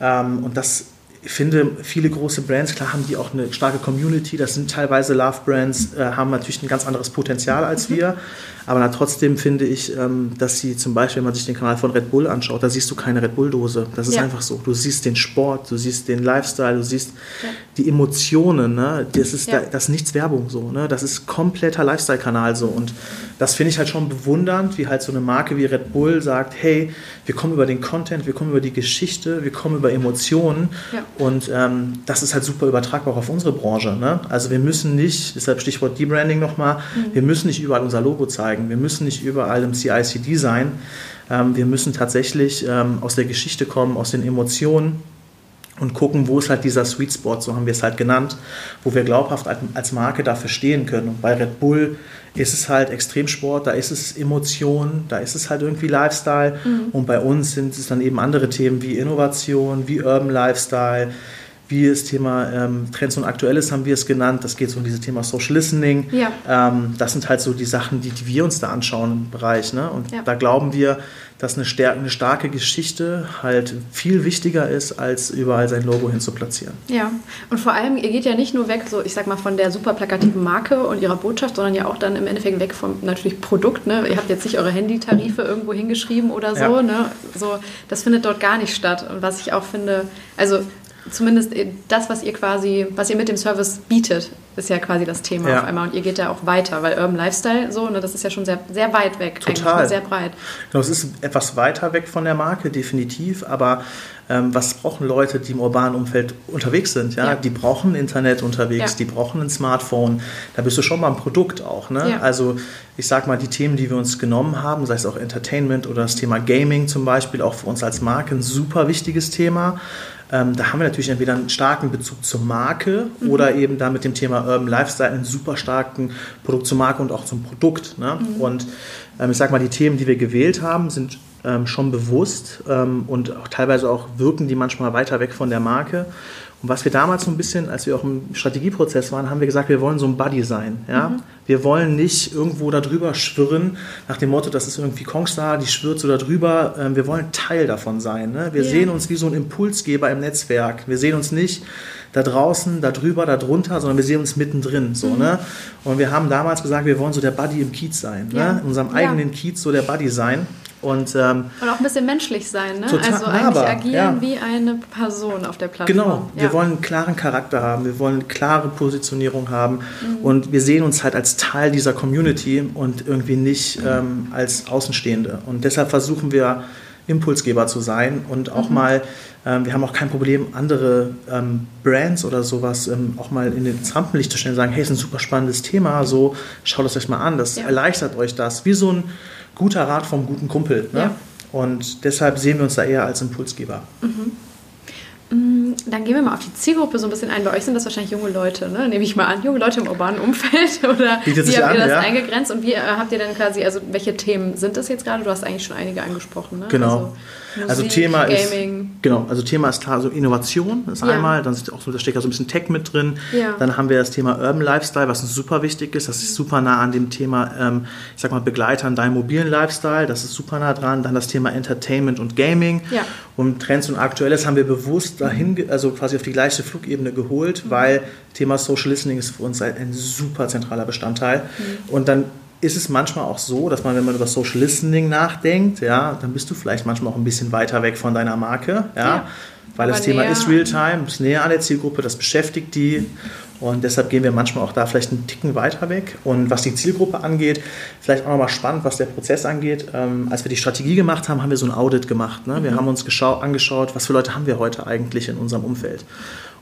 Ähm, und das ich finde, viele große Brands, klar haben die auch eine starke Community, das sind teilweise Love-Brands, äh, haben natürlich ein ganz anderes Potenzial als mhm. wir. Aber trotzdem finde ich, ähm, dass sie zum Beispiel, wenn man sich den Kanal von Red Bull anschaut, da siehst du keine Red Bull-Dose. Das ist ja. einfach so. Du siehst den Sport, du siehst den Lifestyle, du siehst ja. die Emotionen. Ne? Das, ist ja. da, das ist nichts Werbung so. Ne? Das ist kompletter Lifestyle-Kanal so. Und das finde ich halt schon bewundernd, wie halt so eine Marke wie Red Bull sagt, hey, wir kommen über den Content, wir kommen über die Geschichte, wir kommen über Emotionen. Und ähm, das ist halt super übertragbar auf unsere Branche. Ne? Also wir müssen nicht, deshalb Stichwort Debranding nochmal, mhm. wir müssen nicht überall unser Logo zeigen zeigen. Wir müssen nicht überall im CICD sein. Ähm, wir müssen tatsächlich ähm, aus der Geschichte kommen, aus den Emotionen und gucken, wo ist halt dieser Sweet Spot, so haben wir es halt genannt, wo wir glaubhaft als Marke dafür stehen können. Und bei Red Bull ist es halt Extremsport, da ist es Emotion, da ist es halt irgendwie Lifestyle. Mhm. Und bei uns sind es dann eben andere Themen wie Innovation, wie Urban Lifestyle, wie das Thema ähm, Trends und Aktuelles haben wir es genannt. Das geht so um dieses Thema Social Listening. Ja. Ähm, das sind halt so die Sachen, die, die wir uns da anschauen im Bereich. Ne? Und ja. da glauben wir, dass eine, stärk eine starke Geschichte halt viel wichtiger ist, als überall sein Logo hin zu platzieren. Ja, und vor allem, ihr geht ja nicht nur weg, so ich sag mal, von der super plakativen Marke und ihrer Botschaft, sondern ja auch dann im Endeffekt weg vom natürlich Produkt. Ne? Ihr habt jetzt nicht eure Handytarife irgendwo hingeschrieben oder so. Ja. Ne? so. Das findet dort gar nicht statt. Und was ich auch finde, also zumindest das, was ihr quasi, was ihr mit dem Service bietet, ist ja quasi das Thema ja. auf einmal. Und ihr geht ja auch weiter, weil Urban Lifestyle so, ne, das ist ja schon sehr, sehr weit weg, Total. eigentlich, sehr breit. Genau, es ist etwas weiter weg von der Marke, definitiv, aber ähm, was brauchen Leute, die im urbanen Umfeld unterwegs sind? Ja? ja. Die brauchen Internet unterwegs, ja. die brauchen ein Smartphone. Da bist du schon mal ein Produkt auch. Ne? Also ich sag mal, die Themen, die wir uns genommen haben, sei es auch Entertainment oder das Thema Gaming zum Beispiel, auch für uns als Marke ein super wichtiges Thema. Ähm, da haben wir natürlich entweder einen starken Bezug zur Marke mhm. oder eben da mit dem Thema Urban Lifestyle einen super starken Produkt zur Marke und auch zum Produkt. Ne? Mhm. Und ähm, ich sag mal, die Themen, die wir gewählt haben, sind ähm, schon bewusst ähm, und auch teilweise auch wirken die manchmal weiter weg von der Marke. Und was wir damals so ein bisschen, als wir auch im Strategieprozess waren, haben wir gesagt, wir wollen so ein Buddy sein. Ja? Mhm. Wir wollen nicht irgendwo darüber schwirren, nach dem Motto, das ist irgendwie Kongstar, die schwirrt so darüber. Ähm, wir wollen Teil davon sein. Ne? Wir yeah. sehen uns wie so ein Impulsgeber im Netzwerk. Wir sehen uns nicht da draußen, da drüber, da drunter, sondern wir sehen uns mittendrin. So, mhm. ne? Und wir haben damals gesagt, wir wollen so der Buddy im Kiez sein. Ne? Ja. Ne? In unserem eigenen ja. Kiez so der Buddy sein. Und, ähm, und auch ein bisschen menschlich sein, ne? Total, also eigentlich aber, agieren ja. wie eine Person auf der Plattform. Genau, wir wollen einen klaren Charakter haben, wir wollen eine klare Positionierung haben mhm. und wir sehen uns halt als Teil dieser Community und irgendwie nicht ähm, als Außenstehende. Und deshalb versuchen wir Impulsgeber zu sein und auch mhm. mal, ähm, wir haben auch kein Problem, andere ähm, Brands oder sowas ähm, auch mal in den Rampenlicht zu stellen und sagen, hey, ist ein super spannendes Thema, so schaut es euch mal an, das ja. erleichtert euch das, wie so ein guter Rat vom guten Kumpel. Ne? Ja. Und deshalb sehen wir uns da eher als Impulsgeber. Mhm. Mm, dann gehen wir mal auf die Zielgruppe so ein bisschen ein. Bei euch sind das wahrscheinlich junge Leute, ne? nehme ich mal an. Junge Leute im urbanen Umfeld oder wie habt an, ihr das ja? eingegrenzt und wie äh, habt ihr dann quasi, also welche Themen sind das jetzt gerade? Du hast eigentlich schon einige angesprochen. Ne? Genau. Also, Musik, also Thema Gaming. ist genau, also Thema ist klar so Innovation ist ja. einmal, dann ist auch so, da steckt ja so ein bisschen Tech mit drin. Ja. Dann haben wir das Thema Urban Lifestyle, was uns super wichtig ist. Das ist super nah an dem Thema, ähm, ich sag mal Begleitern deinem mobilen Lifestyle. Das ist super nah dran. Dann das Thema Entertainment und Gaming ja. und Trends und Aktuelles haben wir bewusst dahin, also quasi auf die gleiche Flugebene geholt, mhm. weil Thema Social Listening ist für uns ein, ein super zentraler Bestandteil. Mhm. Und dann ist es manchmal auch so, dass man, wenn man über Social Listening nachdenkt, ja, dann bist du vielleicht manchmal auch ein bisschen weiter weg von deiner Marke, ja, ja weil das Thema ist Realtime, ist näher an der Zielgruppe, das beschäftigt die und deshalb gehen wir manchmal auch da vielleicht einen Ticken weiter weg. Und was die Zielgruppe angeht, vielleicht auch nochmal spannend, was der Prozess angeht. Ähm, als wir die Strategie gemacht haben, haben wir so ein Audit gemacht. Ne? Wir mhm. haben uns angeschaut, was für Leute haben wir heute eigentlich in unserem Umfeld.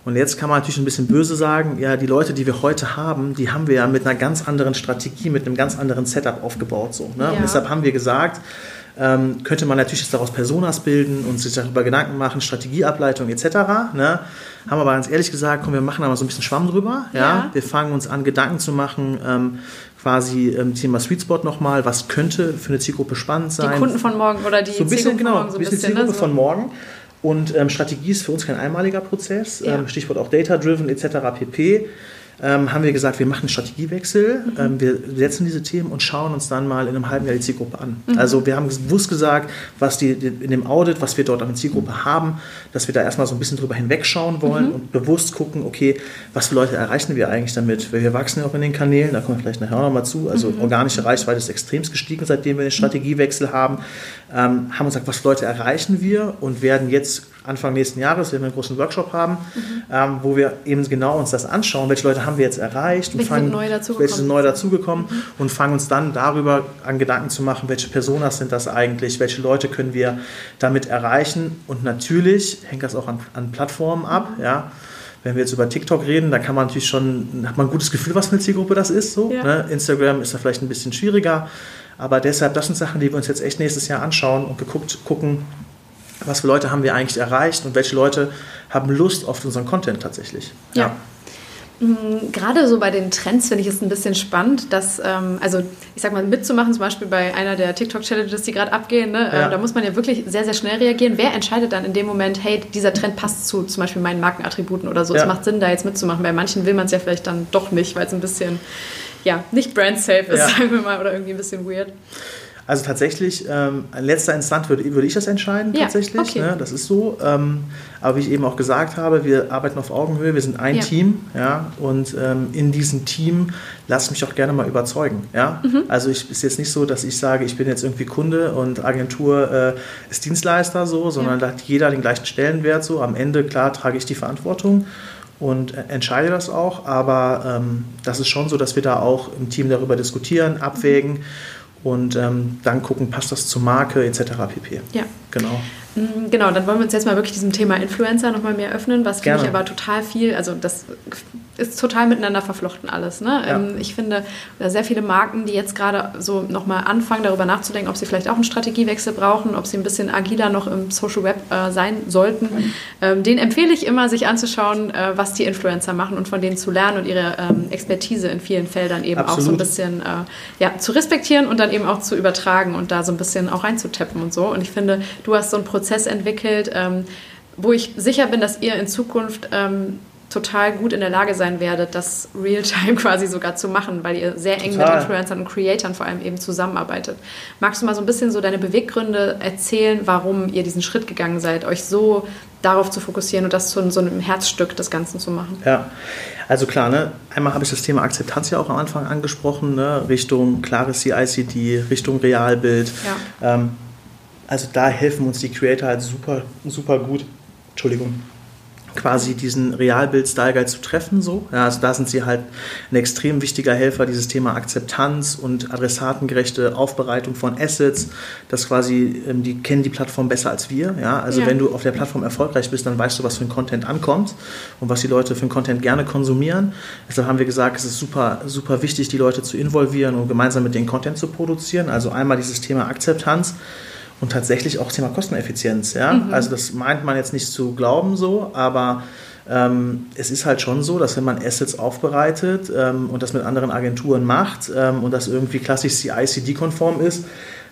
Und jetzt kann man natürlich ein bisschen böse sagen, ja, die Leute, die wir heute haben, die haben wir ja mit einer ganz anderen Strategie, mit einem ganz anderen Setup aufgebaut. So, ne? ja. Und deshalb haben wir gesagt, ähm, könnte man natürlich jetzt daraus Personas bilden und sich darüber Gedanken machen, Strategieableitung etc. Ne? Haben aber ganz ehrlich gesagt, komm, wir machen da mal so ein bisschen Schwamm drüber. Ja? ja. Wir fangen uns an, Gedanken zu machen, ähm, quasi ähm, Thema Sweet Spot nochmal, was könnte für eine Zielgruppe spannend sein. Die Kunden von morgen oder die so ein bisschen, Zielgruppe genau, von morgen. So ein bisschen, bisschen Zielgruppe ne? von morgen. Und ähm, Strategie ist für uns kein einmaliger Prozess, ja. ähm, Stichwort auch Data-Driven etc. pp ähm, haben wir gesagt, wir machen einen Strategiewechsel, mhm. ähm, wir setzen diese Themen und schauen uns dann mal in einem halben Jahr die Zielgruppe an. Mhm. Also wir haben bewusst gesagt, was die, in dem Audit, was wir dort an der Zielgruppe haben, dass wir da erstmal so ein bisschen drüber hinwegschauen wollen mhm. und bewusst gucken, okay, was für Leute erreichen wir eigentlich damit? Weil wir wachsen ja auch in den Kanälen, da kommen wir vielleicht nachher auch nochmal zu. Also mhm. organische Reichweite ist extrem gestiegen, seitdem wir den Strategiewechsel haben. Ähm, haben uns gesagt, was für Leute erreichen wir und werden jetzt Anfang nächsten Jahres, wenn wir einen großen Workshop haben, mhm. ähm, wo wir eben genau uns das anschauen, welche Leute haben wir jetzt erreicht welche fangen, sind neu dazugekommen, welche sind neu dazugekommen mhm. und fangen uns dann darüber an Gedanken zu machen, welche Personas sind das eigentlich, welche Leute können wir damit erreichen und natürlich hängt das auch an, an Plattformen ab, mhm. ja. Wenn wir jetzt über TikTok reden, da kann man natürlich schon, hat man ein gutes Gefühl, was für eine Zielgruppe das ist. So, ja. ne? Instagram ist da vielleicht ein bisschen schwieriger. Aber deshalb, das sind Sachen, die wir uns jetzt echt nächstes Jahr anschauen und geguckt, gucken, was für Leute haben wir eigentlich erreicht und welche Leute haben Lust auf unseren Content tatsächlich. ja. ja. Mm, gerade so bei den Trends finde ich es ein bisschen spannend, dass, ähm, also ich sag mal, mitzumachen, zum Beispiel bei einer der TikTok-Challenges, die gerade abgehen, ne, äh, ja. äh, da muss man ja wirklich sehr, sehr schnell reagieren. Wer entscheidet dann in dem Moment, hey, dieser Trend passt zu zum Beispiel meinen Markenattributen oder so? Ja. Es macht Sinn, da jetzt mitzumachen. Bei manchen will man es ja vielleicht dann doch nicht, weil es ein bisschen, ja, nicht brand-safe ist, ja. sagen wir mal, oder irgendwie ein bisschen weird. Also tatsächlich, ähm, in letzter Instanz würde, würde ich das entscheiden, ja, tatsächlich. Okay. Ne, das ist so. Ähm, aber wie ich eben auch gesagt habe, wir arbeiten auf Augenhöhe, wir sind ein ja. Team, ja, und ähm, in diesem Team lass mich auch gerne mal überzeugen, ja. Mhm. Also ich ist jetzt nicht so, dass ich sage, ich bin jetzt irgendwie Kunde und Agentur äh, ist Dienstleister so, sondern ja. da hat jeder den gleichen Stellenwert so. Am Ende, klar, trage ich die Verantwortung und äh, entscheide das auch, aber ähm, das ist schon so, dass wir da auch im Team darüber diskutieren, abwägen. Mhm und ähm, dann gucken, passt das zur Marke etc. pp. Ja. Genau. Mm, genau, dann wollen wir uns jetzt mal wirklich diesem Thema Influencer nochmal mehr öffnen, was für mich aber total viel, also das ist total miteinander verflochten alles. Ne? Ja. Ähm, ich finde, sehr viele Marken, die jetzt gerade so nochmal anfangen, darüber nachzudenken, ob sie vielleicht auch einen Strategiewechsel brauchen, ob sie ein bisschen agiler noch im Social Web äh, sein sollten, mhm. ähm, den empfehle ich immer, sich anzuschauen, äh, was die Influencer machen und von denen zu lernen und ihre ähm, Expertise in vielen Feldern eben Absolut. auch so ein bisschen äh, ja, zu respektieren und dann eben auch zu übertragen und da so ein bisschen auch reinzutappen und so. Und ich finde, du hast so einen Prozess entwickelt, ähm, wo ich sicher bin, dass ihr in Zukunft ähm, total gut in der Lage sein werdet, das Realtime quasi sogar zu machen, weil ihr sehr eng total. mit Influencern und Creatoren vor allem eben zusammenarbeitet. Magst du mal so ein bisschen so deine Beweggründe erzählen, warum ihr diesen Schritt gegangen seid, euch so darauf zu fokussieren und das zu so einem Herzstück des Ganzen zu machen? Ja, also klar, ne? einmal habe ich das Thema Akzeptanz ja auch am Anfang angesprochen, ne? Richtung klares CICD, Richtung Realbild. Ja. Ähm, also da helfen uns die Creator halt super, super gut. Entschuldigung quasi diesen Realbild-Style Guide zu treffen. So. Ja, also da sind sie halt ein extrem wichtiger Helfer, dieses Thema Akzeptanz und adressatengerechte Aufbereitung von Assets. Das quasi, ähm, die kennen die Plattform besser als wir. Ja? Also ja. wenn du auf der Plattform erfolgreich bist, dann weißt du, was für ein Content ankommt und was die Leute für ein Content gerne konsumieren. Deshalb haben wir gesagt, es ist super, super wichtig, die Leute zu involvieren und gemeinsam mit denen Content zu produzieren. Also einmal dieses Thema Akzeptanz und tatsächlich auch Thema Kosteneffizienz. Ja? Mhm. Also das meint man jetzt nicht zu glauben so, aber ähm, es ist halt schon so, dass wenn man Assets aufbereitet ähm, und das mit anderen Agenturen macht ähm, und das irgendwie klassisch CI-CD-konform ist,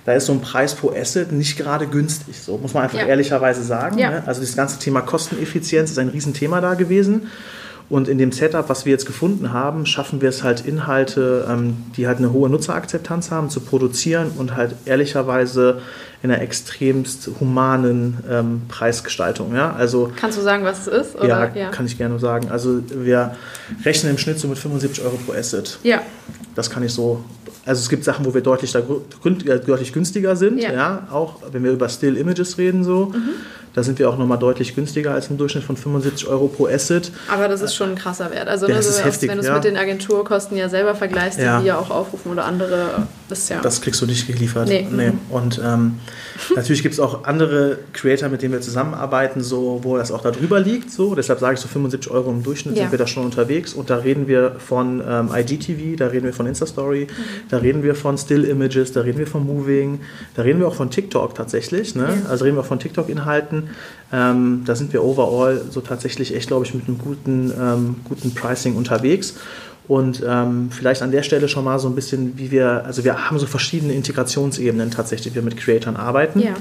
da ist so ein Preis pro Asset nicht gerade günstig. So muss man einfach ja. ehrlicherweise sagen. Ja. Ne? Also das ganze Thema Kosteneffizienz ist ein Riesenthema da gewesen. Und in dem Setup, was wir jetzt gefunden haben, schaffen wir es halt Inhalte, ähm, die halt eine hohe Nutzerakzeptanz haben, zu produzieren und halt ehrlicherweise in einer extremst humanen ähm, Preisgestaltung. Ja? Also, Kannst du sagen, was es ist? Oder? Ja, ja, kann ich gerne sagen. Also wir rechnen im Schnitt so mit 75 Euro pro Asset. Ja. Das kann ich so also es gibt Sachen, wo wir deutlich, da, deutlich günstiger sind, ja. ja. auch wenn wir über Still Images reden so. Mhm. Da sind wir auch nochmal deutlich günstiger als im Durchschnitt von 75 Euro pro Asset. Aber das ist schon ein krasser Wert. Also ne, so heftig, wenn du es ja. mit den Agenturkosten ja selber vergleichst, die ja. auch aufrufen oder andere, das ja. Das kriegst du nicht geliefert. Nee. nee. Und ähm, natürlich gibt es auch andere Creator, mit denen wir zusammenarbeiten, so, wo das auch darüber liegt. So. Deshalb sage ich so 75 Euro im Durchschnitt sind wir da schon unterwegs. Und da reden wir von ähm, IGTV, da reden wir von Instastory, mhm. da reden wir von Still Images, da reden wir von Moving, da reden wir auch von TikTok tatsächlich. Ne? Also reden wir auch von TikTok-Inhalten. Ähm, da sind wir overall so tatsächlich echt, glaube ich, mit einem guten, ähm, guten Pricing unterwegs. Und ähm, vielleicht an der Stelle schon mal so ein bisschen, wie wir, also wir haben so verschiedene Integrationsebenen tatsächlich, die wir mit Creatoren arbeiten. Ja.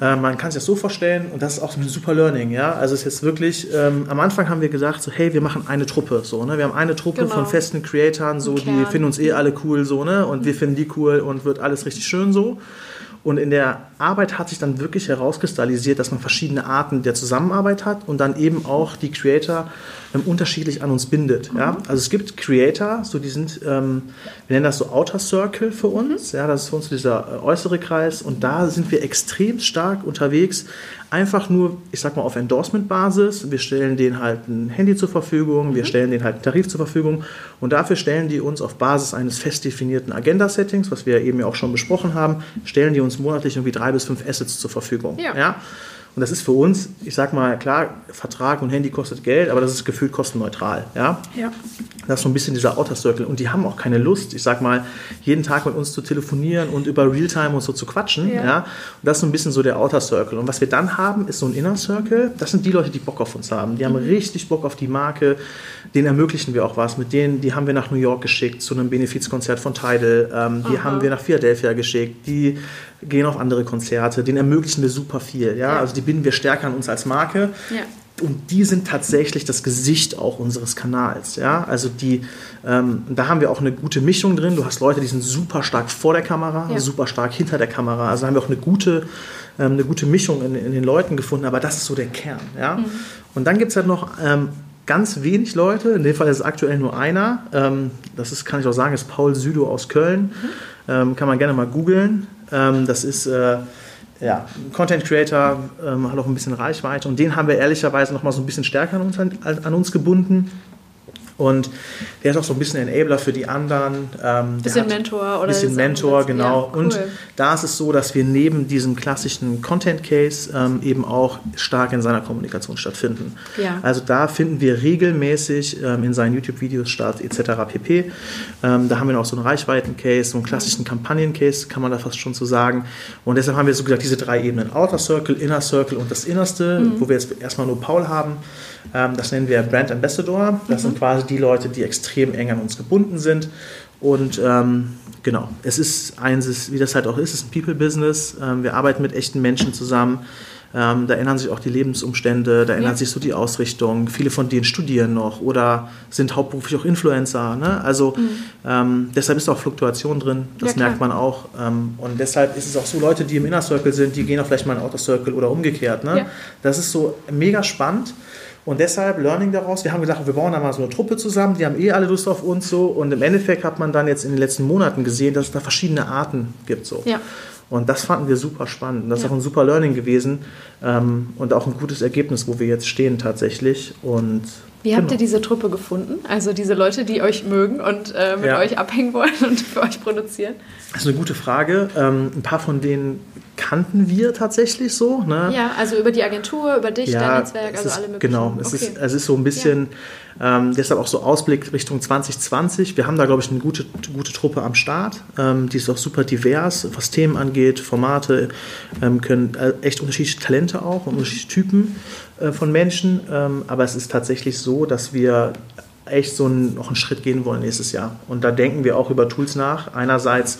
Äh, man kann sich das so vorstellen, und das ist auch so ein super Learning, ja. Also es ist jetzt wirklich, ähm, am Anfang haben wir gesagt, so, hey, wir machen eine Truppe, so, ne? Wir haben eine Truppe genau. von festen Creatoren, so, die finden uns eh alle cool, so, ne? Und mhm. wir finden die cool und wird alles richtig schön so. Und in der Arbeit hat sich dann wirklich herauskristallisiert, dass man verschiedene Arten der Zusammenarbeit hat und dann eben auch die Creator ähm, unterschiedlich an uns bindet. Mhm. Ja? Also es gibt Creator, so die sind, ähm, wir nennen das so Outer Circle für uns. Mhm. Ja, das ist für uns dieser äh, äußere Kreis und da sind wir extrem stark unterwegs, einfach nur, ich sag mal, auf Endorsement-Basis. Wir stellen denen halt ein Handy zur Verfügung, wir mhm. stellen denen halt einen Tarif zur Verfügung und dafür stellen die uns auf Basis eines fest definierten Agenda-Settings, was wir eben ja auch schon besprochen haben, stellen die uns monatlich irgendwie drei bis fünf Assets zur Verfügung. Ja. ja? Und das ist für uns, ich sag mal, klar, Vertrag und Handy kostet Geld, aber das ist gefühlt kostenneutral. Ja? ja. Das ist so ein bisschen dieser Outer Circle. Und die haben auch keine Lust, ich sag mal, jeden Tag mit uns zu telefonieren und über Realtime und so zu quatschen. Ja. ja? Und das ist so ein bisschen so der Outer Circle. Und was wir dann haben, ist so ein Inner Circle. Das sind die Leute, die Bock auf uns haben. Die haben mhm. richtig Bock auf die Marke. Denen ermöglichen wir auch was. Mit denen, die haben wir nach New York geschickt zu einem Benefizkonzert von Tidal. Ähm, die Aha. haben wir nach Philadelphia geschickt. Die gehen auf andere Konzerte. Denen ermöglichen wir super viel. Ja? ja. Also die binden wir stärker an uns als Marke. Ja und die sind tatsächlich das Gesicht auch unseres Kanals. Ja? Also die, ähm, da haben wir auch eine gute Mischung drin. Du hast Leute, die sind super stark vor der Kamera, ja. super stark hinter der Kamera. Also haben wir auch eine gute, ähm, eine gute Mischung in, in, den Leuten gefunden, aber das ist so der Kern. Ja? Mhm. Und dann gibt es halt noch ähm, ganz wenig Leute, in dem Fall ist es aktuell nur einer. Ähm, das ist, kann ich auch sagen, ist Paul Südo aus Köln. Mhm. Ähm, kann man gerne mal googeln. Ähm, das ist äh, ja, Content Creator ähm, hat auch ein bisschen Reichweite und den haben wir ehrlicherweise noch mal so ein bisschen stärker an uns, an, an uns gebunden. Und der ist auch so ein bisschen Enabler für die anderen. Ähm, bisschen Mentor oder? Bisschen Mentor, genau. Ja, cool. Und da ist es so, dass wir neben diesem klassischen Content Case ähm, eben auch stark in seiner Kommunikation stattfinden. Ja. Also da finden wir regelmäßig ähm, in seinen YouTube-Videos statt, etc. pp. Ähm, da haben wir auch so einen Reichweiten-Case, so einen klassischen Kampagnen-Case, kann man da fast schon so sagen. Und deshalb haben wir so gesagt, diese drei Ebenen: Outer Circle, Inner Circle und das Innerste, mhm. wo wir jetzt erstmal nur Paul haben. Ähm, das nennen wir Brand Ambassador. Das mhm. sind quasi die Leute, die extrem eng an uns gebunden sind. Und ähm, genau, es ist eins, wie das halt auch ist, es ist ein People-Business. Ähm, wir arbeiten mit echten Menschen zusammen. Ähm, da ändern sich auch die Lebensumstände, da ändert ja. sich so die Ausrichtung. Viele von denen studieren noch oder sind hauptberuflich auch Influencer. Ne? Also mhm. ähm, deshalb ist auch Fluktuation drin, das ja, merkt man auch. Ähm, und deshalb ist es auch so, Leute, die im Inner Circle sind, die gehen auch vielleicht mal in Outer Circle oder umgekehrt. Ne? Ja. Das ist so mega spannend. Und deshalb Learning daraus, wir haben gesagt, wir bauen da mal so eine Truppe zusammen, die haben eh alle Lust auf uns so. Und im Endeffekt hat man dann jetzt in den letzten Monaten gesehen, dass es da verschiedene Arten gibt. So. Ja. Und das fanden wir super spannend. Das ist auch ein super Learning gewesen ähm, und auch ein gutes Ergebnis, wo wir jetzt stehen tatsächlich. Und wie habt genau. ihr diese Truppe gefunden? Also diese Leute, die euch mögen und äh, mit ja. euch abhängen wollen und für euch produzieren? Das ist eine gute Frage. Ähm, ein paar von denen kannten wir tatsächlich so. Ne? Ja, also über die Agentur, über dich, ja, dein Netzwerk, also ist, alle möglichen. Genau, es, okay. ist, es ist so ein bisschen, ja. ähm, deshalb auch so Ausblick Richtung 2020. Wir haben da, glaube ich, eine gute, gute Truppe am Start. Ähm, die ist auch super divers, was Themen angeht, Formate, ähm, können äh, echt unterschiedliche Talente auch, mhm. unterschiedliche Typen äh, von Menschen. Ähm, aber es ist tatsächlich so, dass wir echt so einen, noch einen Schritt gehen wollen nächstes Jahr. Und da denken wir auch über Tools nach. Einerseits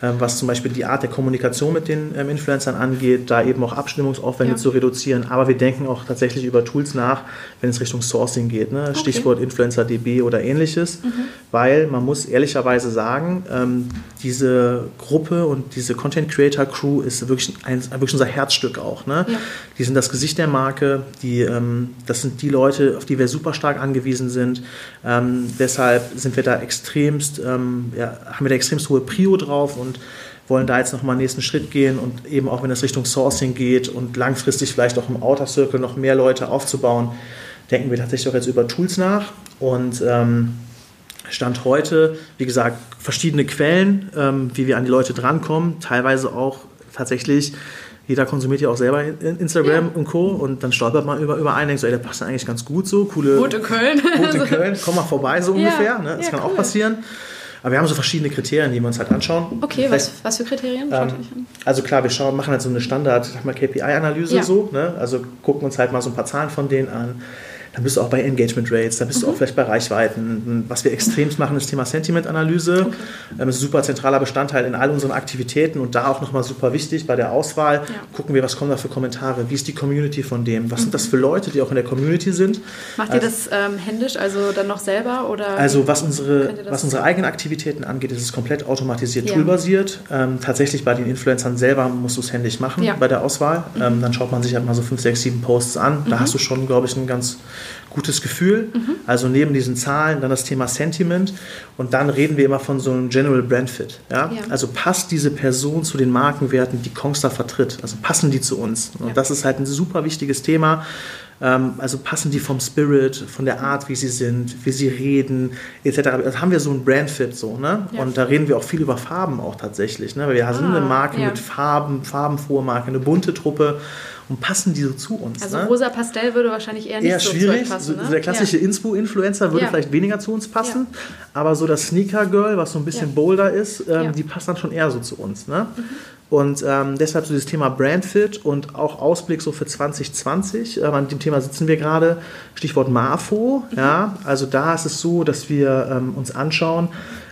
was zum Beispiel die Art der Kommunikation mit den ähm, Influencern angeht, da eben auch Abstimmungsaufwände ja. zu reduzieren. Aber wir denken auch tatsächlich über Tools nach, wenn es Richtung Sourcing geht. Ne? Okay. Stichwort InfluencerDB oder ähnliches. Mhm. Weil man muss ehrlicherweise sagen, ähm, diese Gruppe und diese Content Creator Crew ist wirklich, ein, wirklich unser Herzstück auch. Ne? Ja. Die sind das Gesicht der Marke. Die, ähm, das sind die Leute, auf die wir super stark angewiesen sind. Ähm, deshalb sind wir da extremst, ähm, ja, haben wir da extremst hohe Prio drauf und und wollen da jetzt nochmal einen nächsten Schritt gehen und eben auch wenn es Richtung Sourcing geht und langfristig vielleicht auch im Outer Circle noch mehr Leute aufzubauen, denken wir tatsächlich auch jetzt über Tools nach und ähm, Stand heute, wie gesagt, verschiedene Quellen, ähm, wie wir an die Leute drankommen, teilweise auch tatsächlich jeder konsumiert ja auch selber Instagram ja. und Co. Und dann stolpert man über, über einen, denkt so, ey, der passt eigentlich ganz gut so, coole. In Köln. Gut in Köln, komm mal vorbei so ja. ungefähr. Ne? Das ja, kann cool. auch passieren. Aber wir haben so verschiedene Kriterien, die wir uns halt anschauen. Okay, was, was für Kriterien ähm, Also klar, wir schauen, machen halt so eine Standard KPI-Analyse ja. so. Ne? Also gucken uns halt mal so ein paar Zahlen von denen an dann bist du auch bei Engagement Rates, dann bist mhm. du auch vielleicht bei Reichweiten. Was wir extremst machen, ist das Thema Sentiment-Analyse. Okay. Ähm, das ist ein super zentraler Bestandteil in all unseren Aktivitäten und da auch nochmal super wichtig bei der Auswahl. Ja. Gucken wir, was kommen da für Kommentare, wie ist die Community von dem, was mhm. sind das mhm. für Leute, die auch in der Community sind. Macht ihr das ähm, händisch, also dann noch selber? Oder also was unsere, was unsere eigenen Aktivitäten angeht, ist es komplett automatisiert, ja. toolbasiert. Ähm, tatsächlich bei den Influencern selber musst du es händisch machen ja. bei der Auswahl. Mhm. Ähm, dann schaut man sich halt mal so 5, 6, 7 Posts an. Da mhm. hast du schon, glaube ich, ein ganz gutes Gefühl. Mhm. Also neben diesen Zahlen dann das Thema Sentiment und dann reden wir immer von so einem General Brand Fit. Ja? ja. Also passt diese Person zu den Markenwerten, die Kongstar vertritt? Also passen die zu uns? Und ja. das ist halt ein super wichtiges Thema. Ähm, also passen die vom Spirit, von der Art, wie sie sind, wie sie reden, etc. Da haben wir so ein Brand-Fit so, ne? Ja. Und da reden wir auch viel über Farben auch tatsächlich, ne? Weil wir ah, sind eine Marke mit Farben, farbenfrohe Marke, eine bunte Truppe und passen die so zu uns. Also ne? rosa Pastell würde wahrscheinlich eher nicht eher so schwierig. zu passen. Ne? So der klassische ja. Inspo-Influencer würde ja. vielleicht weniger zu uns passen, ja. aber so das Sneaker-Girl, was so ein bisschen bolder ist, ähm, die passt dann schon eher so zu uns. Ne? Mhm. Und ähm, deshalb so dieses Thema Brandfit und auch Ausblick so für 2020. Ähm, an dem Thema sitzen wir gerade. Stichwort MAFO. Mhm. Ja, also da ist es so, dass wir ähm, uns anschauen,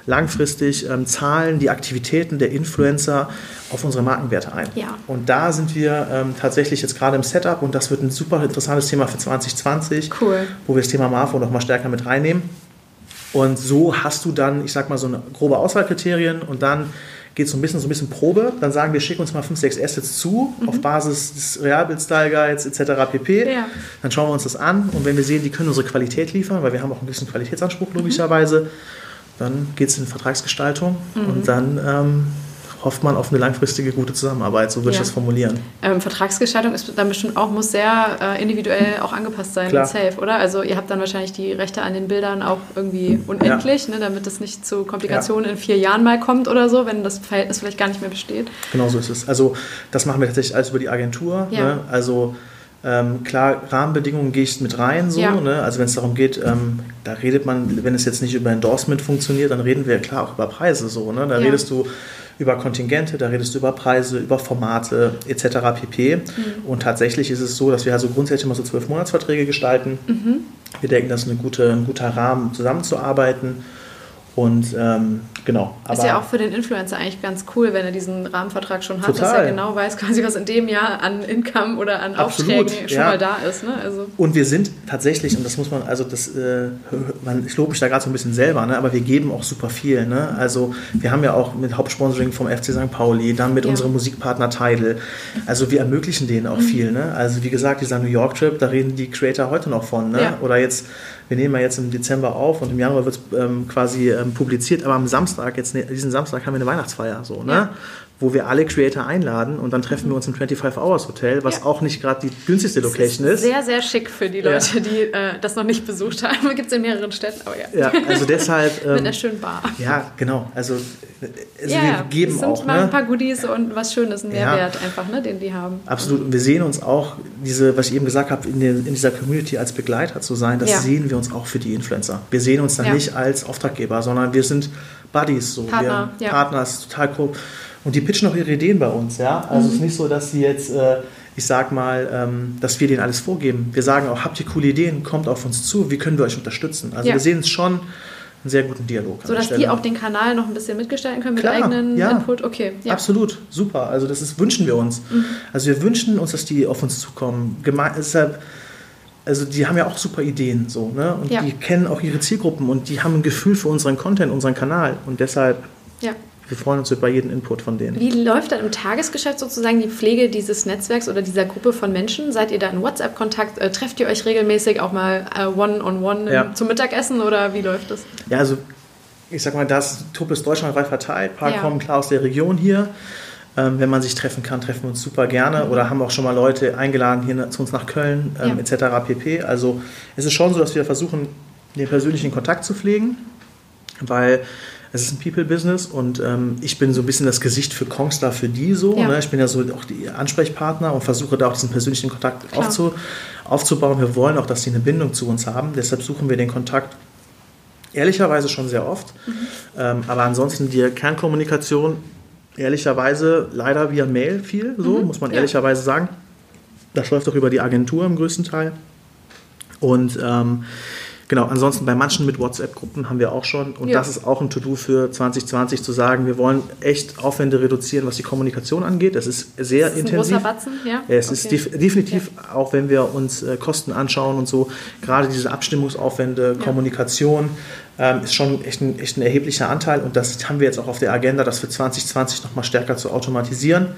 langfristig ähm, zahlen die Aktivitäten der Influencer auf unsere Markenwerte ein. Ja. Und da sind wir ähm, tatsächlich jetzt gerade im Setup und das wird ein super interessantes Thema für 2020, cool. wo wir das Thema MAFO noch mal stärker mit reinnehmen. Und so hast du dann, ich sag mal, so eine grobe Auswahlkriterien und dann geht so ein bisschen so ein bisschen Probe. Dann sagen wir, schick uns mal 5, 6 Assets zu mhm. auf Basis des Realbild-Style-Guides etc. pp. Ja. Dann schauen wir uns das an und wenn wir sehen, die können unsere Qualität liefern, weil wir haben auch ein bisschen Qualitätsanspruch logischerweise, mhm. dann geht es in Vertragsgestaltung mhm. und dann ähm, hofft man auf eine langfristige gute Zusammenarbeit, so würde ja. ich das formulieren. Ähm, Vertragsgestaltung ist dann bestimmt auch, muss sehr äh, individuell auch angepasst sein Klar. safe, oder? Also ihr habt dann wahrscheinlich die Rechte an den Bildern auch irgendwie unendlich, ja. ne, damit es nicht zu Komplikationen ja. in vier Jahren mal kommt oder so, wenn das Verhältnis vielleicht gar nicht mehr besteht. Genau so ist es. Also das machen wir tatsächlich alles über die Agentur. Ne? Also ähm, klar, Rahmenbedingungen gehe ich mit rein, so, ja. ne? also wenn es darum geht, ähm, da redet man, wenn es jetzt nicht über Endorsement funktioniert, dann reden wir klar auch über Preise, so, ne? da ja. redest du über Kontingente, da redest du über Preise, über Formate etc. pp. Mhm. Und tatsächlich ist es so, dass wir also grundsätzlich immer so zwölf Monatsverträge gestalten. Mhm. Wir denken, das ist eine gute, ein guter Rahmen, zusammenzuarbeiten. Und ähm, genau. ist ja auch für den Influencer eigentlich ganz cool, wenn er diesen Rahmenvertrag schon hat, total. dass er genau weiß, quasi was in dem Jahr an Income oder an Absolut, Aufträgen schon ja. mal da ist. Ne? Also. Und wir sind tatsächlich, und das muss man, also das, äh, man, ich lobe mich da gerade so ein bisschen selber, ne? aber wir geben auch super viel. Ne? Also wir haben ja auch mit Hauptsponsoring vom FC St. Pauli, dann mit ja. unserem Musikpartner Tidal. Also wir ermöglichen denen auch mhm. viel. Ne? Also wie gesagt, dieser New York Trip, da reden die Creator heute noch von. Ne? Ja. Oder jetzt wir nehmen ja jetzt im Dezember auf und im Januar wird es ähm, quasi ähm, publiziert, aber am Samstag, jetzt ne, diesen Samstag haben wir eine Weihnachtsfeier so, ne? Ja. Wo wir alle Creator einladen und dann treffen wir uns im 25 Hours Hotel, was ja. auch nicht gerade die günstigste Location ist. Sehr, sehr schick für die Leute, ja. die äh, das noch nicht besucht haben. Gibt es in mehreren Städten, aber ja. Ja, also deshalb. Ähm, Mit einer schönen Bar. Ja, genau. Also, also ja, wir geben es sind auch. Mal ne? ein paar Goodies und was Schönes, ein Mehrwert einfach, ne, den die haben. Absolut. Und wir sehen uns auch, diese, was ich eben gesagt habe, in, in dieser Community als Begleiter zu sein, das sehen wir uns auch für die Influencer. Wir sehen uns dann nicht als Auftraggeber, sondern wir sind Buddies. So. Partner, wir, Partner ist total cool. Und die pitchen auch ihre Ideen bei uns, ja. Also mhm. es ist nicht so, dass sie jetzt, äh, ich sag mal, ähm, dass wir denen alles vorgeben. Wir sagen auch, habt ihr coole Ideen, kommt auf uns zu, wie können wir euch unterstützen? Also ja. wir sehen es schon einen sehr guten Dialog. So dass die auch den Kanal noch ein bisschen mitgestalten können mit Klar, eigenen ja. Input. Okay. Ja. Absolut, super. Also das ist, wünschen wir uns. Mhm. Also wir wünschen uns, dass die auf uns zukommen. Geme deshalb also die haben ja auch super Ideen so, ne? Und ja. die kennen auch ihre Zielgruppen und die haben ein Gefühl für unseren Content, unseren Kanal. Und deshalb ja. Wir freuen uns über jeden Input von denen. Wie läuft dann im Tagesgeschäft sozusagen die Pflege dieses Netzwerks oder dieser Gruppe von Menschen? Seid ihr da in WhatsApp-Kontakt? Äh, trefft ihr euch regelmäßig auch mal one-on-one äh, -on -one ja. zum Mittagessen oder wie läuft das? Ja, also ich sag mal, das Truppe ist deutschlandweit verteilt. Ein paar ja. kommen klar aus der Region hier. Ähm, wenn man sich treffen kann, treffen wir uns super gerne mhm. oder haben auch schon mal Leute eingeladen hier zu uns nach Köln ähm, ja. etc. pp. Also es ist schon so, dass wir versuchen, den persönlichen Kontakt zu pflegen, weil es ist ein People-Business und ähm, ich bin so ein bisschen das Gesicht für Kongstar für die so. Ja. Ne? Ich bin ja so auch die Ansprechpartner und versuche da auch diesen persönlichen Kontakt aufzu, aufzubauen. Wir wollen auch, dass sie eine Bindung zu uns haben. Deshalb suchen wir den Kontakt ehrlicherweise schon sehr oft. Mhm. Ähm, aber ansonsten die Kernkommunikation ehrlicherweise leider via Mail viel, so mhm. muss man ehrlicherweise sagen. Das läuft auch über die Agentur im größten Teil. Und ähm, Genau, ansonsten bei manchen mit WhatsApp-Gruppen haben wir auch schon. Und ja. das ist auch ein To-Do für 2020 zu sagen, wir wollen echt Aufwände reduzieren, was die Kommunikation angeht. Das ist sehr das ist intensiv. Ein großer Batzen, ja. ja es okay. ist def definitiv, ja. auch wenn wir uns äh, Kosten anschauen und so, gerade diese Abstimmungsaufwände, Kommunikation, ähm, ist schon echt ein, echt ein erheblicher Anteil. Und das haben wir jetzt auch auf der Agenda, das für 2020 nochmal stärker zu automatisieren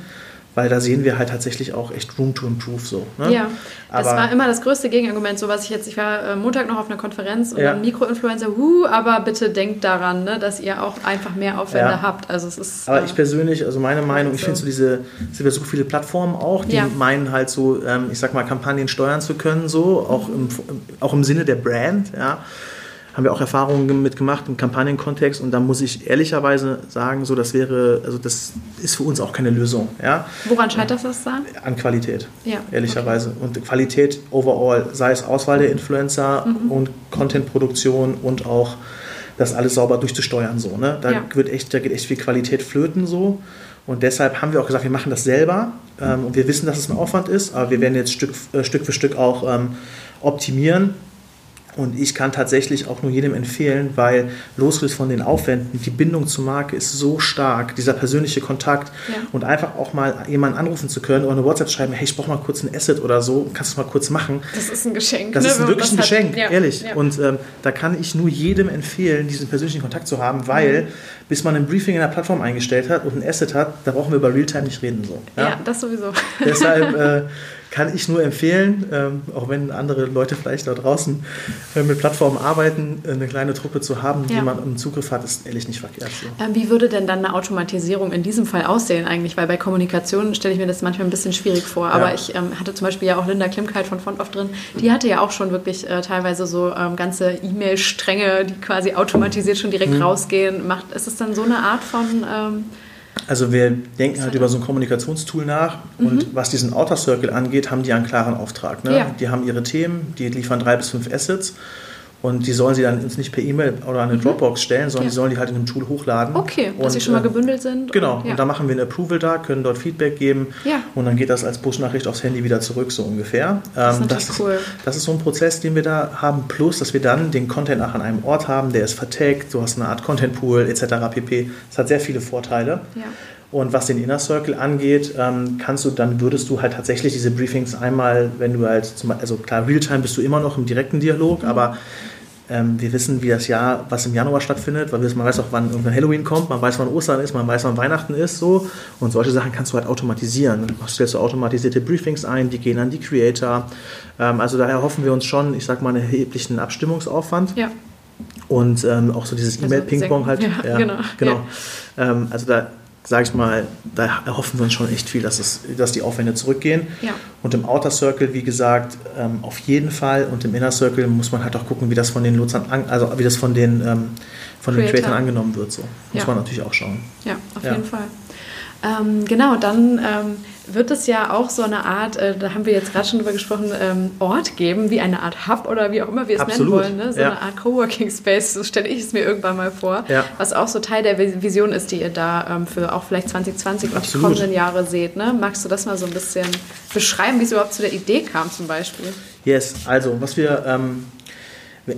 weil da sehen wir halt tatsächlich auch echt Room to Improve so. Ne? Ja, das aber, war immer das größte Gegenargument, so was ich jetzt, ich war äh, Montag noch auf einer Konferenz und ja. dann Mikroinfluencer, huh, aber bitte denkt daran, ne, dass ihr auch einfach mehr Aufwände ja. habt. Also es ist. Aber äh, ich persönlich, also meine Meinung, ich finde so diese, es gibt ja so viele Plattformen auch, die ja. meinen halt so, ähm, ich sag mal, Kampagnen steuern zu können, so, auch im, auch im Sinne der Brand, ja haben wir auch Erfahrungen mitgemacht im Kampagnenkontext und da muss ich ehrlicherweise sagen, so das wäre, also das ist für uns auch keine Lösung. Ja? Woran scheitert das da? An Qualität, ja, ehrlicherweise. Okay. Und Qualität overall, sei es Auswahl der Influencer mhm. und Contentproduktion und auch das alles sauber durchzusteuern. So, ne? Da, ja. wird echt, da geht echt viel Qualität flöten so. Und deshalb haben wir auch gesagt, wir machen das selber. Ähm, und wir wissen, dass es ein Aufwand ist, aber wir werden jetzt Stück, äh, Stück für Stück auch ähm, optimieren und ich kann tatsächlich auch nur jedem empfehlen, weil losgelöst von den Aufwänden, die Bindung zur Marke ist so stark, dieser persönliche Kontakt ja. und einfach auch mal jemanden anrufen zu können oder eine WhatsApp schreiben, hey, ich brauche mal kurz ein Asset oder so, kannst du mal kurz machen. Das ist ein Geschenk. Das ne, ist wirklich ein Geschenk, ja. ehrlich. Ja. Und ähm, da kann ich nur jedem empfehlen, diesen persönlichen Kontakt zu haben, weil mhm. Bis man ein Briefing in der Plattform eingestellt hat und ein Asset hat, da brauchen wir über Realtime nicht reden. So. Ja, das sowieso. Deshalb äh, kann ich nur empfehlen, ähm, auch wenn andere Leute vielleicht da draußen äh, mit Plattformen arbeiten, eine kleine Truppe zu haben, ja. die man im Zugriff hat, ist ehrlich nicht verkehrt. So. Ähm, wie würde denn dann eine Automatisierung in diesem Fall aussehen eigentlich? Weil bei Kommunikation stelle ich mir das manchmal ein bisschen schwierig vor. Aber ja. ich ähm, hatte zum Beispiel ja auch Linda Klimkeit von Fontoff drin. Die hatte ja auch schon wirklich äh, teilweise so ähm, ganze E-Mail-Stränge, die quasi automatisiert schon direkt mhm. rausgehen. Macht, ist es dann so eine Art von ähm, also wir denken halt über so ein Kommunikationstool nach mhm. und was diesen Outer Circle angeht, haben die einen klaren Auftrag. Ne? Ja. Die haben ihre Themen, die liefern drei bis fünf Assets und die sollen sie dann uns nicht per E-Mail oder eine mhm. Dropbox stellen, sondern ja. die sollen die halt in einem Tool hochladen. Okay, und, dass sie schon mal äh, gebündelt sind. Genau, und, ja. und da machen wir ein Approval da, können dort Feedback geben ja. und dann geht das als Push-Nachricht aufs Handy wieder zurück, so ungefähr. Das, ist, das, cool. ist, das ist so ein Prozess, den wir da haben, plus, dass wir dann den Content auch an einem Ort haben, der ist vertagt, du hast eine Art Content-Pool etc. pp. Das hat sehr viele Vorteile. Ja. Und was den Inner Circle angeht, ähm, kannst du, dann würdest du halt tatsächlich diese Briefings einmal, wenn du halt, zum, also klar, Realtime bist du immer noch im direkten Dialog, mhm. aber ähm, wir wissen, wie das Jahr, was im Januar stattfindet, weil man weiß auch, wann irgendwann Halloween kommt, man weiß, wann Ostern ist, man weiß, wann Weihnachten ist, so. Und solche Sachen kannst du halt automatisieren. Dann stellst du automatisierte Briefings ein, die gehen an die Creator. Ähm, also daher hoffen wir uns schon, ich sag mal, einen erheblichen Abstimmungsaufwand. Ja. Und ähm, auch so dieses also E-Mail-Ping-Pong halt. Ja, ja, genau. genau. Ja. Ähm, also da sage ich mal, da erhoffen wir uns schon echt viel, dass, es, dass die Aufwände zurückgehen. Ja. Und im Outer Circle, wie gesagt, ähm, auf jeden Fall. Und im Inner Circle muss man halt auch gucken, wie das von den Nutzern, an, also wie das von den, ähm, von den Creatoren angenommen wird. So. Muss ja. man natürlich auch schauen. Ja, auf ja. jeden Fall. Ähm, genau, dann ähm, wird es ja auch so eine Art, äh, da haben wir jetzt gerade schon drüber gesprochen, ähm, Ort geben, wie eine Art Hub oder wie auch immer wir es Absolut. nennen wollen. Ne? So ja. eine Art Coworking Space, so stelle ich es mir irgendwann mal vor. Ja. Was auch so Teil der Vision ist, die ihr da ähm, für auch vielleicht 2020 und die kommenden Jahre seht. Ne? Magst du das mal so ein bisschen beschreiben, wie es überhaupt zu der Idee kam zum Beispiel? Yes, also was wir, ähm,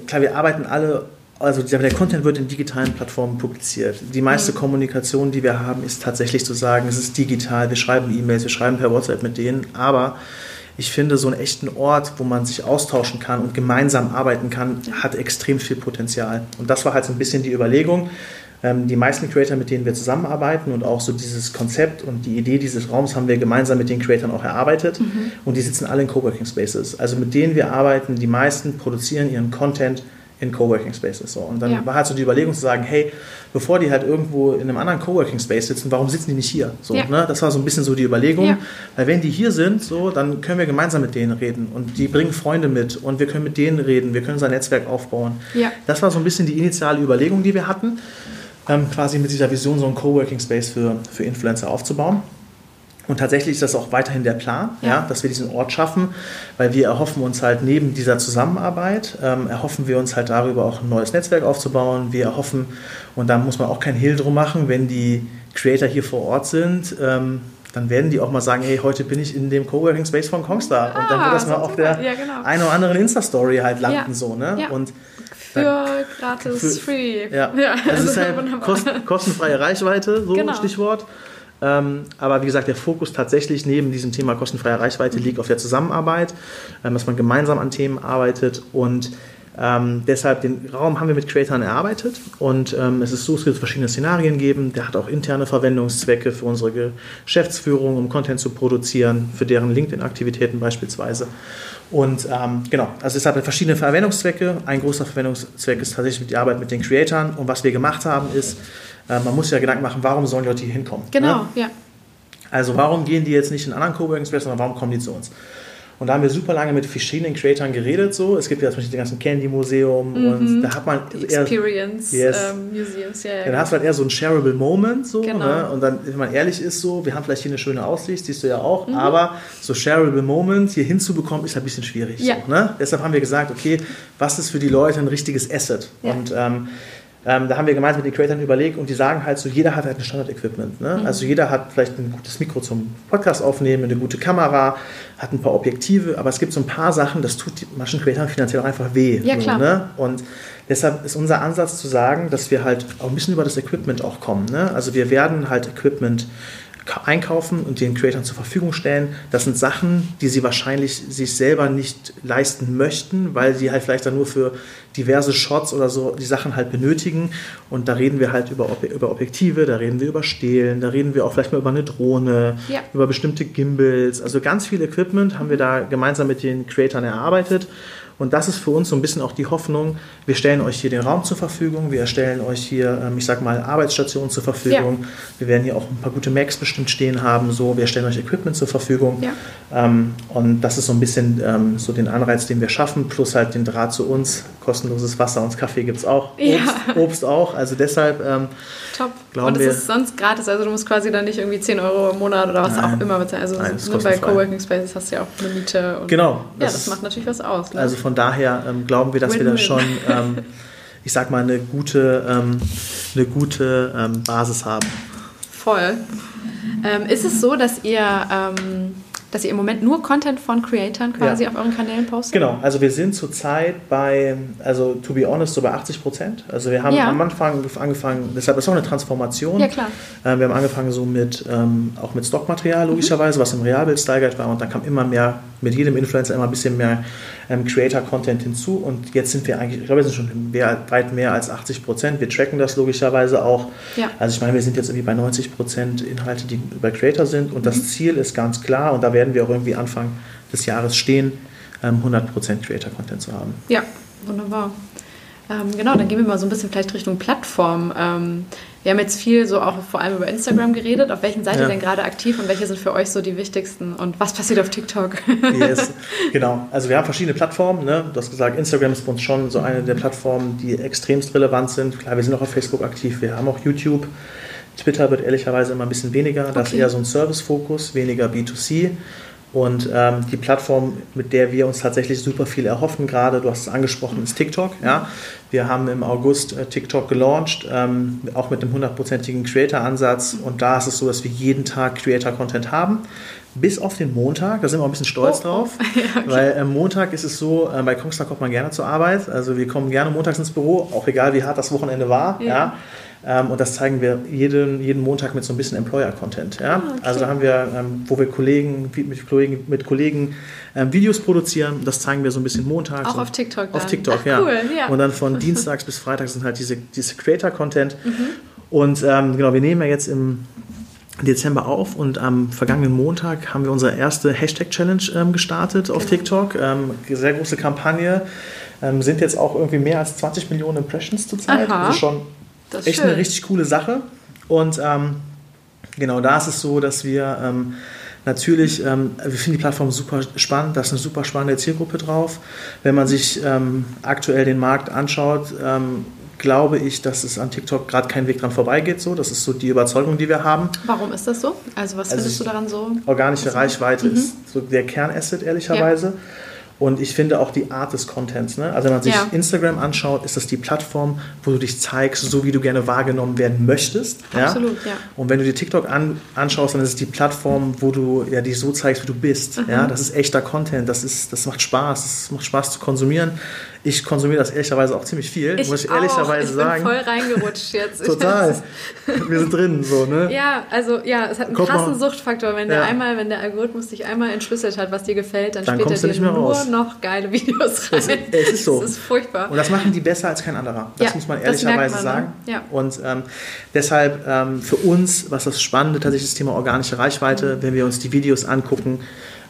klar, wir arbeiten alle also der Content wird in digitalen Plattformen publiziert. Die meiste mhm. Kommunikation, die wir haben, ist tatsächlich zu sagen, es ist digital, wir schreiben E-Mails, wir schreiben per WhatsApp mit denen, aber ich finde, so einen echten Ort, wo man sich austauschen kann und gemeinsam arbeiten kann, hat extrem viel Potenzial. Und das war halt so ein bisschen die Überlegung. Ähm, die meisten Creator, mit denen wir zusammenarbeiten und auch so dieses Konzept und die Idee dieses Raums haben wir gemeinsam mit den Creatoren auch erarbeitet. Mhm. Und die sitzen alle in Coworking Spaces. Also mit denen wir arbeiten, die meisten produzieren ihren Content in Coworking Spaces. So. Und dann ja. war halt so die Überlegung zu sagen, hey, bevor die halt irgendwo in einem anderen Coworking Space sitzen, warum sitzen die nicht hier? So, ja. ne? Das war so ein bisschen so die Überlegung. Ja. Weil wenn die hier sind, so, dann können wir gemeinsam mit denen reden und die bringen Freunde mit und wir können mit denen reden, wir können unser Netzwerk aufbauen. Das war so ein bisschen die initiale Überlegung, die wir hatten, ähm, quasi mit dieser Vision so einen Coworking Space für, für Influencer aufzubauen. Und tatsächlich ist das auch weiterhin der Plan, ja. ja. dass wir diesen Ort schaffen, weil wir erhoffen uns halt neben dieser Zusammenarbeit, ähm, erhoffen wir uns halt darüber auch ein neues Netzwerk aufzubauen. Wir erhoffen, und da muss man auch keinen Hehl drum machen, wenn die Creator hier vor Ort sind, ähm, dann werden die auch mal sagen, hey, heute bin ich in dem Coworking Space von Kongstar. Ah, und dann wird das mal auf der ja, genau. einen oder anderen Insta-Story halt landen. Ja. So, ne? Und für dann, gratis, für, free. Ja, ja. Es ist halt kosten, kostenfreie Reichweite, so genau. Stichwort. Ähm, aber wie gesagt, der Fokus tatsächlich neben diesem Thema kostenfreie Reichweite liegt auf der Zusammenarbeit, ähm, dass man gemeinsam an Themen arbeitet und ähm, deshalb den Raum haben wir mit Creatoren erarbeitet und ähm, es ist so, es wird verschiedene Szenarien geben. Der hat auch interne Verwendungszwecke für unsere Geschäftsführung, um Content zu produzieren, für deren LinkedIn-Aktivitäten beispielsweise. Und ähm, genau, also es hat verschiedene Verwendungszwecke. Ein großer Verwendungszweck ist tatsächlich die Arbeit mit den Creatoren. Und was wir gemacht haben, ist, äh, man muss ja Gedanken machen, warum sollen Leute hier hinkommen? Genau, ne? ja. Also warum gehen die jetzt nicht in anderen Coworking Space, sondern warum kommen die zu uns? Und da haben wir super lange mit verschiedenen Creatoren geredet. So. Es gibt ja zum Beispiel den ganzen Candy Museum mhm. und da hat man die Experience yes. um, Museums. Ja, ja, ja, dann hast du halt eher so ein shareable Moment. So, genau. ne? Und dann, wenn man ehrlich ist, so, wir haben vielleicht hier eine schöne Aussicht, siehst du ja auch, mhm. aber so shareable Moment hier hinzubekommen, ist halt ein bisschen schwierig. Ja. So, ne? Deshalb haben wir gesagt, okay, was ist für die Leute ein richtiges Asset? Und ähm, ähm, da haben wir gemeinsam mit den Creatoren überlegt und die sagen halt so, jeder hat halt ein Standard-Equipment. Ne? Mhm. Also jeder hat vielleicht ein gutes Mikro zum Podcast aufnehmen, eine gute Kamera, hat ein paar Objektive, aber es gibt so ein paar Sachen, das tut manchen Creatoren finanziell auch einfach weh. Ja, klar. ne? Und deshalb ist unser Ansatz zu sagen, dass wir halt auch ein bisschen über das Equipment auch kommen. Ne? Also wir werden halt Equipment einkaufen und den Creatoren zur Verfügung stellen. Das sind Sachen, die sie wahrscheinlich sich selber nicht leisten möchten, weil sie halt vielleicht dann nur für diverse Shots oder so die Sachen halt benötigen. Und da reden wir halt über, über Objektive, da reden wir über Stehlen, da reden wir auch vielleicht mal über eine Drohne, ja. über bestimmte Gimbals. Also ganz viel Equipment haben wir da gemeinsam mit den Creatoren erarbeitet. Und das ist für uns so ein bisschen auch die Hoffnung, wir stellen euch hier den Raum zur Verfügung, wir stellen euch hier, ähm, ich sag mal, Arbeitsstationen zur Verfügung. Ja. Wir werden hier auch ein paar gute Macs bestimmt stehen haben, so, wir stellen euch Equipment zur Verfügung. Ja. Ähm, und das ist so ein bisschen ähm, so den Anreiz, den wir schaffen, plus halt den Draht zu uns. Kostenloses Wasser und Kaffee gibt es auch. Obst. Obst, auch. Also deshalb Top. und es ist sonst gratis, also du musst quasi dann nicht irgendwie 10 Euro im Monat oder was Nein. auch immer bezahlen. Also Nein, nur bei Coworking Spaces hast du ja auch eine Miete. genau. ja, das, das macht natürlich was aus. Ne? Also von daher ähm, glauben wir, dass Win -win. wir da schon, ähm, ich sag mal, eine gute, ähm, eine gute ähm, Basis haben. Voll. Ähm, ist es so, dass ihr ähm, dass ihr im Moment nur Content von Creatoren quasi ja. auf euren Kanälen postet? Genau, also wir sind zurzeit bei, also to be honest, so bei 80 Prozent. Also wir haben ja. am Anfang angefangen, deshalb ist auch eine Transformation. Ja, klar. Äh, wir haben angefangen so mit, ähm, auch mit Stockmaterial logischerweise, mhm. was im Realbild steigert war und dann kam immer mehr, mit jedem Influencer immer ein bisschen mehr ähm, Creator-Content hinzu und jetzt sind wir eigentlich, ich glaube, wir sind schon mehr, weit mehr als 80 Prozent. Wir tracken das logischerweise auch. Ja. Also ich meine, wir sind jetzt irgendwie bei 90 Prozent Inhalte, die über Creator sind und mhm. das Ziel ist ganz klar und da werden wir auch irgendwie Anfang des Jahres stehen, ähm, 100 Prozent Creator-Content zu haben. Ja, wunderbar. Ähm, genau, dann gehen wir mal so ein bisschen vielleicht Richtung Plattform. Ähm, wir haben jetzt viel so auch vor allem über Instagram geredet. Auf welchen seid ihr denn gerade aktiv und welche sind für euch so die wichtigsten? Und was passiert auf TikTok? yes, genau. Also wir haben verschiedene Plattformen. Ne? Du hast gesagt, Instagram ist für uns schon so eine der Plattformen, die extremst relevant sind. Klar, wir sind auch auf Facebook aktiv. Wir haben auch YouTube. Twitter wird ehrlicherweise immer ein bisschen weniger. Das okay. ist eher so ein Service-Fokus, weniger B2C. Und ähm, die Plattform, mit der wir uns tatsächlich super viel erhoffen, gerade, du hast es angesprochen, ist TikTok. Ja? Wir haben im August äh, TikTok gelauncht, ähm, auch mit einem hundertprozentigen Creator-Ansatz. Und da ist es so, dass wir jeden Tag Creator-Content haben. Bis auf den Montag, da sind wir auch ein bisschen stolz oh, drauf, ja, okay. weil am äh, Montag ist es so, äh, bei Kongstar kommt man gerne zur Arbeit, also wir kommen gerne montags ins Büro, auch egal wie hart das Wochenende war. Ja. ja. Ähm, und das zeigen wir jeden, jeden Montag mit so ein bisschen Employer-Content. Ja? Ah, okay. Also da haben wir, ähm, wo wir Kollegen, mit Kollegen, mit Kollegen ähm, Videos produzieren, das zeigen wir so ein bisschen montags. Auch auf TikTok dann. Auf TikTok, Ach, ja. Cool, ja. Und dann von Dienstags bis Freitags sind halt diese, diese Creator-Content. Mhm. Und ähm, genau, wir nehmen ja jetzt im Dezember auf und am vergangenen Montag haben wir unsere erste Hashtag-Challenge ähm, gestartet auf genau. TikTok. Ähm, sehr große Kampagne. Ähm, sind jetzt auch irgendwie mehr als 20 Millionen Impressions zurzeit. Aha. Also schon das echt schön. eine richtig coole Sache. Und ähm, genau da ist es so, dass wir ähm, natürlich, ähm, wir finden die Plattform super spannend, da ist eine super spannende Zielgruppe drauf. Wenn man sich aktuell den Markt anschaut, glaube ich, dass es an TikTok gerade kein Weg dran vorbeigeht. So. Das ist so die Überzeugung, die wir haben. Warum ist das so? Also was also findest du daran so? Organische Reichweite mhm. ist so der Kernasset, ehrlicherweise. Ja. Und ich finde auch die Art des Contents. Ne? Also wenn man sich ja. Instagram anschaut, ist das die Plattform, wo du dich zeigst, so wie du gerne wahrgenommen werden möchtest. Absolut, ja. ja. Und wenn du dir TikTok an, anschaust, dann ist es die Plattform, wo du ja, dich so zeigst, wie du bist. Mhm. Ja? Das ist echter Content, das, ist, das macht Spaß, das macht Spaß zu konsumieren. Ich konsumiere das ehrlicherweise auch ziemlich viel, ich muss ich auch. ehrlicherweise ich sagen. Ich bin voll reingerutscht jetzt. Total. Wir sind drin, so, ne? Ja, also ja, es hat einen Guck krassen mal. Suchtfaktor. Wenn der einmal, wenn der Algorithmus dich einmal entschlüsselt hat, was dir gefällt, dann, dann spielt er dir nur raus. noch geile Videos rein. Es, es ist so. Das ist furchtbar. Und das machen die besser als kein anderer. Das ja, muss man ehrlicherweise man, sagen. Ne? Ja. Und ähm, deshalb ähm, für uns, was das Spannende tatsächlich das Thema organische Reichweite, mhm. wenn wir uns die Videos angucken,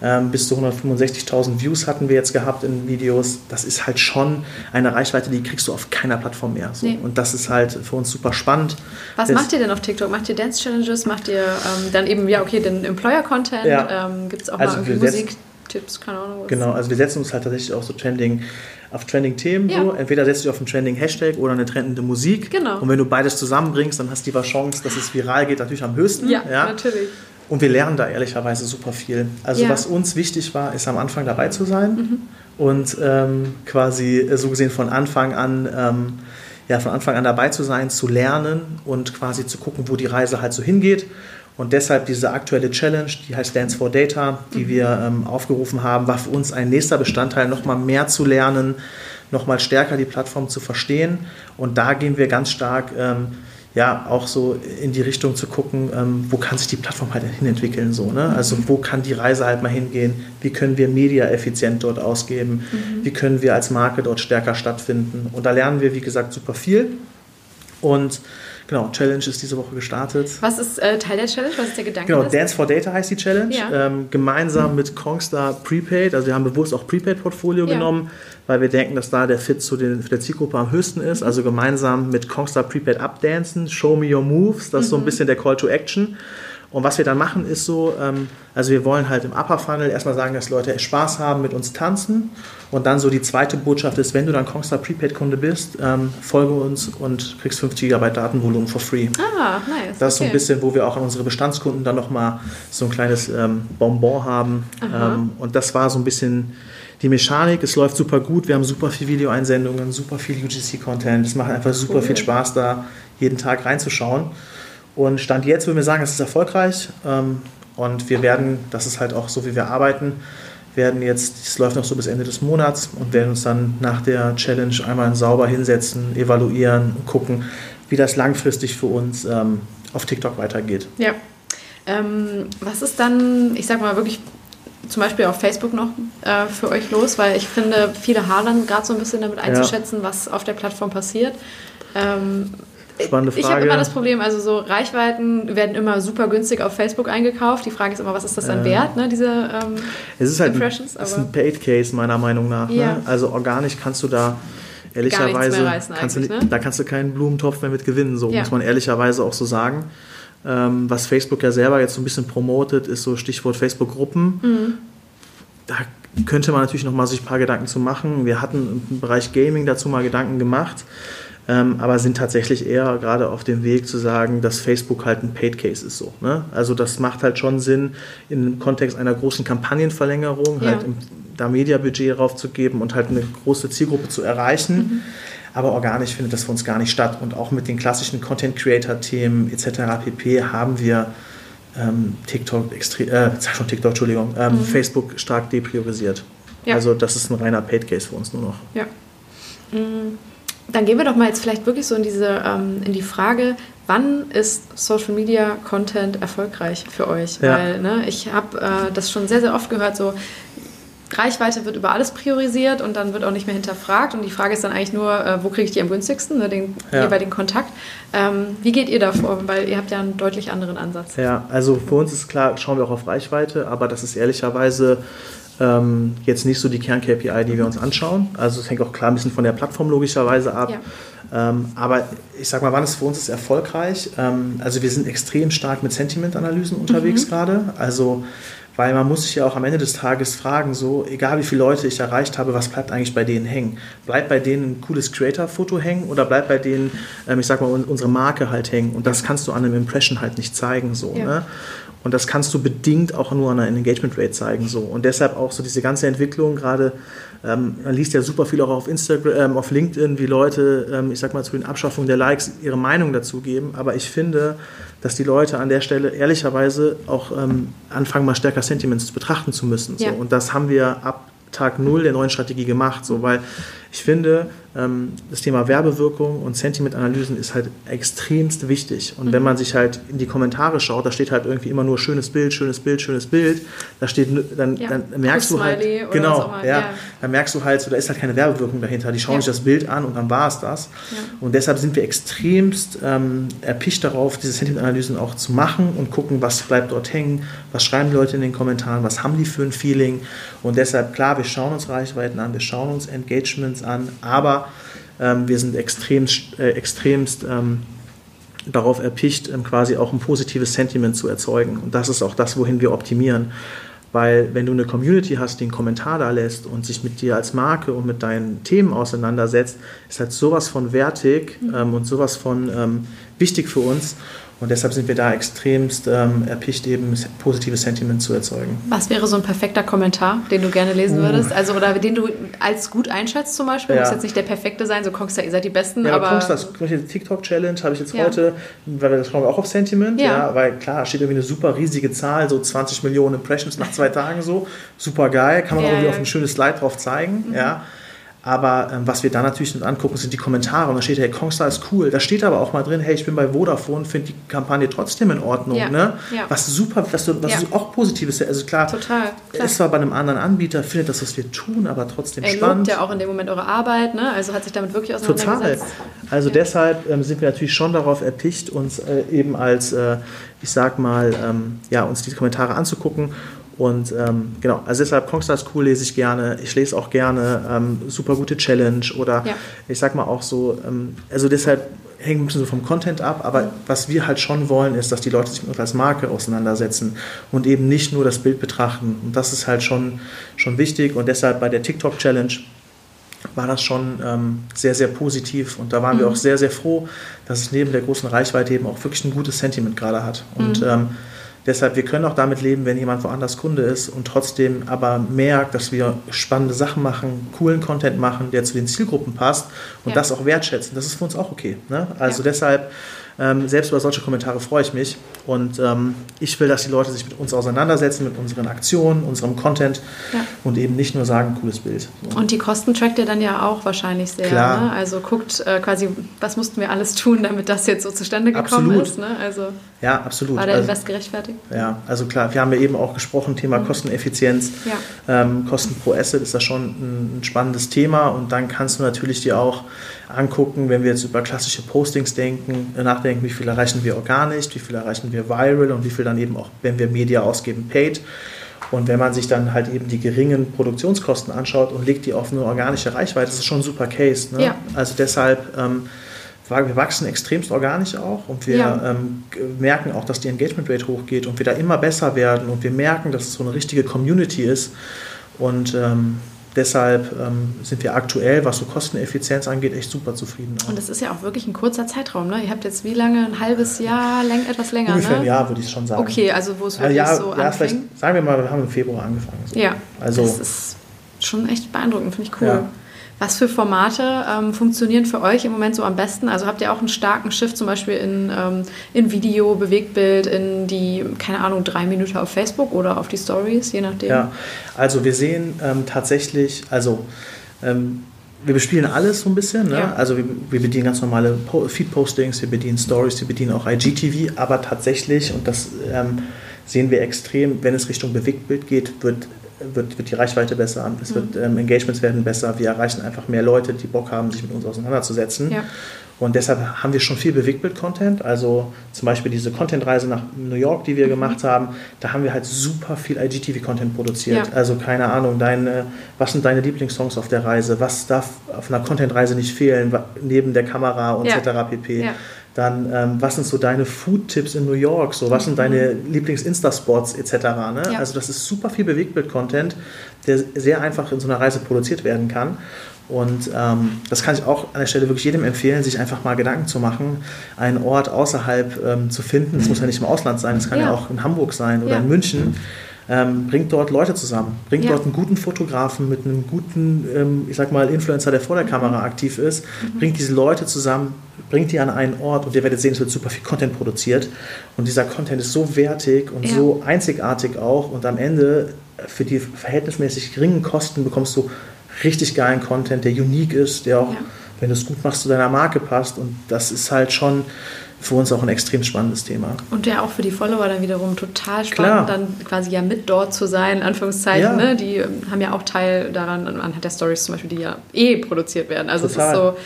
ähm, bis zu 165.000 Views hatten wir jetzt gehabt in Videos. Das ist halt schon eine Reichweite, die kriegst du auf keiner Plattform mehr. So. Nee. Und das ist halt für uns super spannend. Was das macht ihr denn auf TikTok? Macht ihr Dance Challenges? Macht ihr ähm, dann eben, ja, okay, den Employer-Content? Ja. Ähm, Gibt es auch also mal irgendwie Musiktipps? Keine Ahnung. Was. Genau, also wir setzen uns halt tatsächlich auch so Trending auf Trending-Themen. Ja. So. Entweder setzt du dich auf einen Trending-Hashtag oder eine trendende Musik. Genau. Und wenn du beides zusammenbringst, dann hast du die Chance, dass es viral geht, natürlich am höchsten. Ja, ja. natürlich. Und wir lernen da ehrlicherweise super viel. Also ja. was uns wichtig war, ist am Anfang dabei zu sein mhm. und ähm, quasi äh, so gesehen von Anfang an, ähm, ja, von Anfang an dabei zu sein, zu lernen und quasi zu gucken, wo die Reise halt so hingeht. Und deshalb diese aktuelle Challenge, die heißt Dance for Data, die mhm. wir ähm, aufgerufen haben, war für uns ein nächster Bestandteil, nochmal mehr zu lernen, nochmal stärker die Plattform zu verstehen. Und da gehen wir ganz stark ähm, ja auch so in die Richtung zu gucken, ähm, wo kann sich die Plattform halt hinentwickeln, so, ne? Also wo kann die Reise halt mal hingehen, wie können wir Media effizient dort ausgeben, mhm. wie können wir als Marke dort stärker stattfinden. Und da lernen wir, wie gesagt, super viel. Und Genau, Challenge ist diese Woche gestartet. Was ist äh, Teil der Challenge? Was ist der Gedanke? Genau, Dance for Data heißt die Challenge. Ja. Ähm, gemeinsam mit Kongstar Prepaid. Also wir haben bewusst auch Prepaid-Portfolio ja. genommen, weil wir denken, dass da der Fit zu den, der Zielgruppe am höchsten ist. Mhm. Also gemeinsam mit Kongstar Prepaid updancen, Show Me Your Moves. Das ist mhm. so ein mhm. bisschen der Call to Action. Und was wir dann machen, ist so, ähm, also wir wollen halt im Upper Funnel erstmal sagen, dass Leute Spaß haben, mit uns tanzen. Und dann so die zweite Botschaft ist, wenn du dann Kongstar Prepaid-Kunde bist, ähm, folge uns und kriegst 5 GB Datenvolumen for free. Ah, nice. Das ist so ein bisschen, wo wir auch an unsere Bestandskunden dann nochmal so ein kleines ähm, Bonbon haben. Ähm, und das war so ein bisschen die Mechanik. Es läuft super gut. Wir haben super viel Videoeinsendungen, super viel UGC-Content. Es macht einfach super cool. viel Spaß, da jeden Tag reinzuschauen. Und Stand jetzt würden wir sagen, es ist erfolgreich. Ähm, und wir werden, das ist halt auch so, wie wir arbeiten, werden jetzt, es läuft noch so bis Ende des Monats und werden uns dann nach der Challenge einmal sauber hinsetzen, evaluieren und gucken, wie das langfristig für uns ähm, auf TikTok weitergeht. Ja. Ähm, was ist dann, ich sag mal wirklich zum Beispiel auf Facebook noch äh, für euch los? Weil ich finde, viele hadern gerade so ein bisschen damit einzuschätzen, ja. was auf der Plattform passiert. Ähm, Spannende Frage. Ich habe immer das Problem, also so Reichweiten werden immer super günstig auf Facebook eingekauft. Die Frage ist immer, was ist das dann äh, wert, ne, diese ähm, es ist halt Impressions? Es ist ein Paid Case meiner Meinung nach. Ne? Ja. Ne? Also organisch kannst du da ehrlicherweise kannst du, ne? da kannst du keinen Blumentopf mehr mit gewinnen, so ja. muss man ehrlicherweise auch so sagen. Ähm, was Facebook ja selber jetzt so ein bisschen promotet, ist so Stichwort Facebook-Gruppen. Mhm. Da könnte man natürlich noch mal sich ein paar Gedanken zu machen. Wir hatten im Bereich Gaming dazu mal Gedanken gemacht, ähm, aber sind tatsächlich eher gerade auf dem Weg zu sagen, dass Facebook halt ein Paid Case ist so. Ne? Also das macht halt schon Sinn, im Kontext einer großen Kampagnenverlängerung ja. halt im, da Mediabudget draufzugeben und halt eine große Zielgruppe zu erreichen. Mhm. Aber organisch findet das für uns gar nicht statt. Und auch mit den klassischen Content Creator Themen etc. pp. haben wir ähm, TikTok, extrem, äh, schon TikTok, Entschuldigung, ähm, mhm. Facebook stark depriorisiert. Ja. Also das ist ein reiner Paid Case für uns nur noch. Ja. Mhm. Dann gehen wir doch mal jetzt vielleicht wirklich so in diese ähm, in die Frage, wann ist Social Media Content erfolgreich für euch? Ja. Weil ne, ich habe äh, das schon sehr, sehr oft gehört, so Reichweite wird über alles priorisiert und dann wird auch nicht mehr hinterfragt. Und die Frage ist dann eigentlich nur, äh, wo kriege ich die am günstigsten, ne, den ja. jeweiligen Kontakt. Ähm, wie geht ihr da vor? Weil ihr habt ja einen deutlich anderen Ansatz. Ja, also für uns ist klar, schauen wir auch auf Reichweite, aber das ist ehrlicherweise ähm, jetzt nicht so die Kern-KPI, die wir uns anschauen. Also es hängt auch klar ein bisschen von der Plattform logischerweise ab. Ja. Ähm, aber ich sag mal, wann es für uns ist erfolgreich? Ähm, also wir sind extrem stark mit Sentiment-Analysen unterwegs mhm. gerade. Also weil man muss sich ja auch am Ende des Tages fragen, so, egal wie viele Leute ich erreicht habe, was bleibt eigentlich bei denen hängen? Bleibt bei denen ein cooles Creator-Foto hängen oder bleibt bei denen, ähm, ich sag mal, unsere Marke halt hängen? Und das kannst du an einem Impression halt nicht zeigen, so, ja. ne? Und das kannst du bedingt auch nur an einer Engagement Rate zeigen. So. Und deshalb auch so diese ganze Entwicklung, gerade, ähm, man liest ja super viel auch auf Instagram, ähm, auf LinkedIn, wie Leute, ähm, ich sag mal, zu den Abschaffungen der Likes ihre Meinung dazu geben. Aber ich finde, dass die Leute an der Stelle ehrlicherweise auch ähm, anfangen, mal stärker Sentiments betrachten zu müssen. So. Ja. Und das haben wir ab Tag Null der neuen Strategie gemacht, so, weil ich finde, das Thema Werbewirkung und Sentimentanalysen ist halt extremst wichtig. Und mhm. wenn man sich halt in die Kommentare schaut, da steht halt irgendwie immer nur schönes Bild, schönes Bild, schönes Bild. Da steht, dann, ja. dann merkst du halt, genau, ja, ja, dann merkst du halt, so, da ist halt keine Werbewirkung dahinter. Die schauen ja. sich das Bild an und dann war es das. Und deshalb sind wir extremst ähm, erpicht darauf, diese Sentimentanalysen auch zu machen und gucken, was bleibt dort hängen, was schreiben die Leute in den Kommentaren, was haben die für ein Feeling. Und deshalb, klar, wir schauen uns Reichweiten an, wir schauen uns Engagements an, aber ähm, wir sind extremst, äh, extremst ähm, darauf erpicht, ähm, quasi auch ein positives Sentiment zu erzeugen. Und das ist auch das, wohin wir optimieren. Weil wenn du eine Community hast, die einen Kommentar da lässt und sich mit dir als Marke und mit deinen Themen auseinandersetzt, ist halt sowas von wertig mhm. ähm, und sowas von ähm, wichtig für uns. Und deshalb sind wir da extremst ähm, erpicht, eben positives Sentiment zu erzeugen. Was wäre so ein perfekter Kommentar, den du gerne lesen uh. würdest? Also, oder den du als gut einschätzt zum Beispiel? Ja. Muss jetzt nicht der perfekte sein, so Kongstar, ihr seid die Besten. Ja, aber Kongstar, die TikTok-Challenge habe ich jetzt ja. heute, weil wir das schauen wir auch auf Sentiment, ja. ja. weil klar, steht irgendwie eine super riesige Zahl, so 20 Millionen Impressions nach zwei Tagen so, super geil, kann man auch irgendwie auf ein schönes Slide drauf zeigen, mhm. ja. Aber ähm, was wir da natürlich mit angucken, sind die Kommentare. Und da steht, hey, Kongstar ist cool. Da steht aber auch mal drin, hey, ich bin bei Vodafone, finde die Kampagne trotzdem in Ordnung. Ja. Ne? Ja. Was super, was, was ja. auch Positives ist. Also klar, Total, klar. ist zwar bei einem anderen Anbieter, findet das, was wir tun, aber trotzdem er spannend. Er ja auch in dem Moment eure Arbeit, ne? also hat sich damit wirklich auseinandergesetzt. Total. Also deshalb ähm, sind wir natürlich schon darauf erpicht, uns äh, eben als, äh, ich sag mal, ähm, ja, uns diese Kommentare anzugucken und ähm, genau, also deshalb Kongstar cool, lese ich gerne. Ich lese auch gerne ähm, super gute Challenge oder ja. ich sag mal auch so, ähm, also deshalb hängt ein bisschen so vom Content ab, aber was wir halt schon wollen, ist, dass die Leute sich mit uns als Marke auseinandersetzen und eben nicht nur das Bild betrachten. Und das ist halt schon, schon wichtig und deshalb bei der TikTok Challenge war das schon ähm, sehr, sehr positiv und da waren mhm. wir auch sehr, sehr froh, dass es neben der großen Reichweite eben auch wirklich ein gutes Sentiment gerade hat. Und mhm. ähm, Deshalb, wir können auch damit leben, wenn jemand woanders Kunde ist und trotzdem aber merkt, dass wir spannende Sachen machen, coolen Content machen, der zu den Zielgruppen passt und ja. das auch wertschätzen. Das ist für uns auch okay. Ne? Also ja. deshalb ähm, selbst über solche Kommentare freue ich mich. Und ähm, ich will, dass die Leute sich mit uns auseinandersetzen, mit unseren Aktionen, unserem Content ja. und eben nicht nur sagen, cooles Bild. Und die Kosten trackt ihr dann ja auch wahrscheinlich sehr. Klar. Ne? Also guckt äh, quasi, was mussten wir alles tun, damit das jetzt so zustande gekommen absolut. ist. Ne? Also ja, absolut. War der also, Invest gerechtfertigt? Ja, also klar, wir haben ja eben auch gesprochen, Thema mhm. Kosteneffizienz, ja. ähm, Kosten pro Asset ist das schon ein, ein spannendes Thema und dann kannst du natürlich dir auch angucken, wenn wir jetzt über klassische Postings denken, nachdenken, wie viel erreichen wir organisch, wie viel erreichen wir viral und wie viel dann eben auch, wenn wir Media ausgeben, paid. Und wenn man sich dann halt eben die geringen Produktionskosten anschaut und legt die auf eine organische Reichweite, das ist schon ein super Case. Ne? Ja. Also deshalb, ähm, wir wachsen extremst organisch auch und wir ja. ähm, merken auch, dass die Engagement Rate hochgeht und wir da immer besser werden und wir merken, dass es so eine richtige Community ist. Und ähm, deshalb ähm, sind wir aktuell, was so Kosteneffizienz angeht, echt super zufrieden. Auch. Und das ist ja auch wirklich ein kurzer Zeitraum. Ne? Ihr habt jetzt wie lange? Ein halbes Jahr, läng, etwas länger? Ungefähr ne? ein Jahr, würde ich schon sagen. Okay, also wo es wirklich ja, so ja, anfing? Sagen wir mal, wir haben im Februar angefangen. So. Ja, also, das ist schon echt beeindruckend, finde ich cool. Ja. Was für Formate ähm, funktionieren für euch im Moment so am besten? Also habt ihr auch einen starken Shift zum Beispiel in, ähm, in Video, Bewegtbild, in die, keine Ahnung, drei Minuten auf Facebook oder auf die Stories, je nachdem? Ja, also wir sehen ähm, tatsächlich, also ähm, wir bespielen alles so ein bisschen. Ne? Ja. Also wir, wir, bedienen ganz normale Feed-Postings, wir bedienen Stories, wir bedienen auch IGTV, aber tatsächlich, und das ähm, sehen wir extrem, wenn es Richtung Bewegtbild geht, wird wird, wird die Reichweite besser, es wird, mhm. ähm, Engagements werden besser, wir erreichen einfach mehr Leute, die Bock haben, sich mit uns auseinanderzusetzen. Ja. Und deshalb haben wir schon viel Bewegtbild-Content. Also zum Beispiel diese Content-Reise nach New York, die wir mhm. gemacht haben, da haben wir halt super viel IGTV-Content produziert. Ja. Also keine Ahnung, deine, was sind deine Lieblingssongs auf der Reise? Was darf auf einer Content-Reise nicht fehlen, neben der Kamera und ja. etc. pp. Ja. Dann, ähm, was sind so deine Food-Tipps in New York? So, was sind deine mhm. Lieblings-Insta-Spots etc.? Ne? Ja. Also das ist super viel Bewegtbild-Content, der sehr einfach in so einer Reise produziert werden kann. Und ähm, das kann ich auch an der Stelle wirklich jedem empfehlen, sich einfach mal Gedanken zu machen, einen Ort außerhalb ähm, zu finden. Das muss ja nicht im Ausland sein, das kann ja, ja auch in Hamburg sein oder ja. in München ähm, bringt dort Leute zusammen, bringt ja. dort einen guten Fotografen mit einem guten, ähm, ich sag mal, Influencer, der vor der Kamera mhm. aktiv ist, mhm. bringt diese Leute zusammen, bringt die an einen Ort und ihr werdet sehen, es wird super viel Content produziert und dieser Content ist so wertig und ja. so einzigartig auch und am Ende für die verhältnismäßig geringen Kosten bekommst du richtig geilen Content, der unique ist, der auch, ja. wenn du es gut machst, zu deiner Marke passt und das ist halt schon für uns auch ein extrem spannendes Thema. Und ja auch für die Follower dann wiederum total spannend, Klar. dann quasi ja mit dort zu sein, in Anführungszeichen. Ja. Ne? Die haben ja auch Teil daran, anhand der Stories zum Beispiel, die ja eh produziert werden. Also total. es ist so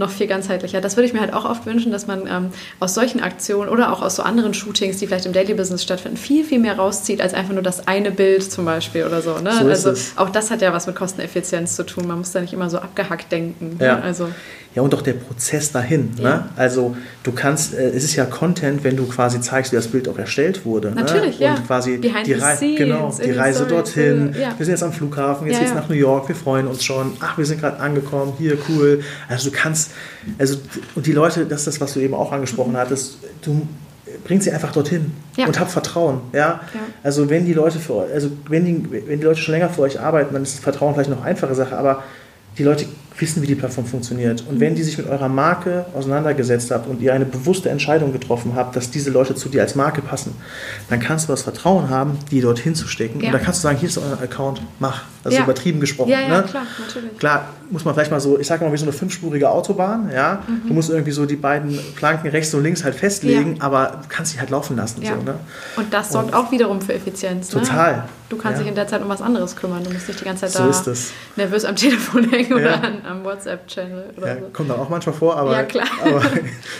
noch viel ganzheitlicher. Das würde ich mir halt auch oft wünschen, dass man ähm, aus solchen Aktionen oder auch aus so anderen Shootings, die vielleicht im Daily Business stattfinden, viel, viel mehr rauszieht, als einfach nur das eine Bild zum Beispiel oder so. Ne? so also es. auch das hat ja was mit Kosteneffizienz zu tun. Man muss da nicht immer so abgehackt denken. Ne? Ja. Ne? Also, ja, und auch der Prozess dahin. Ne? Ja. Ne? Also du kannst, äh, es ist ja Content, wenn du quasi zeigst, wie das Bild auch erstellt wurde. Ne? Natürlich, ne? Und ja. quasi Behind die, Re scenes, genau, die Reise dorthin. Ja. Wir sind jetzt am Flughafen, jetzt ja, geht's nach New York, wir freuen uns schon. Ach, wir sind gerade angekommen, hier, cool. Also du kannst, also, und die Leute, das ist das, was du eben auch angesprochen mhm. hattest, du bringt sie einfach dorthin ja. und habt Vertrauen. Ja? ja? Also wenn die Leute für also wenn die, wenn die Leute schon länger für euch arbeiten, dann ist Vertrauen vielleicht noch eine einfache Sache, aber die Leute wissen, wie die Plattform funktioniert. Und wenn die sich mit eurer Marke auseinandergesetzt habt und ihr eine bewusste Entscheidung getroffen habt, dass diese Leute zu dir als Marke passen, dann kannst du das Vertrauen haben, die dorthin zu stecken. Ja. Und dann kannst du sagen, hier ist euer Account, mach. Das ja. ist übertrieben gesprochen. Ja, ja, ne? klar, natürlich. Klar, muss man vielleicht mal so, ich sage mal, wie so eine fünfspurige Autobahn, ja. Mhm. Du musst irgendwie so die beiden Planken rechts und links halt festlegen, ja. aber du kannst sie halt laufen lassen. Ja. So, ne? Und das sorgt und auch wiederum für Effizienz. Ne? Total. Du kannst dich in der Zeit um was anderes kümmern. Du musst nicht die ganze Zeit so da nervös am Telefon hängen oder an, am WhatsApp-Channel. Ja, so. Kommt dann auch manchmal vor, aber, ja, aber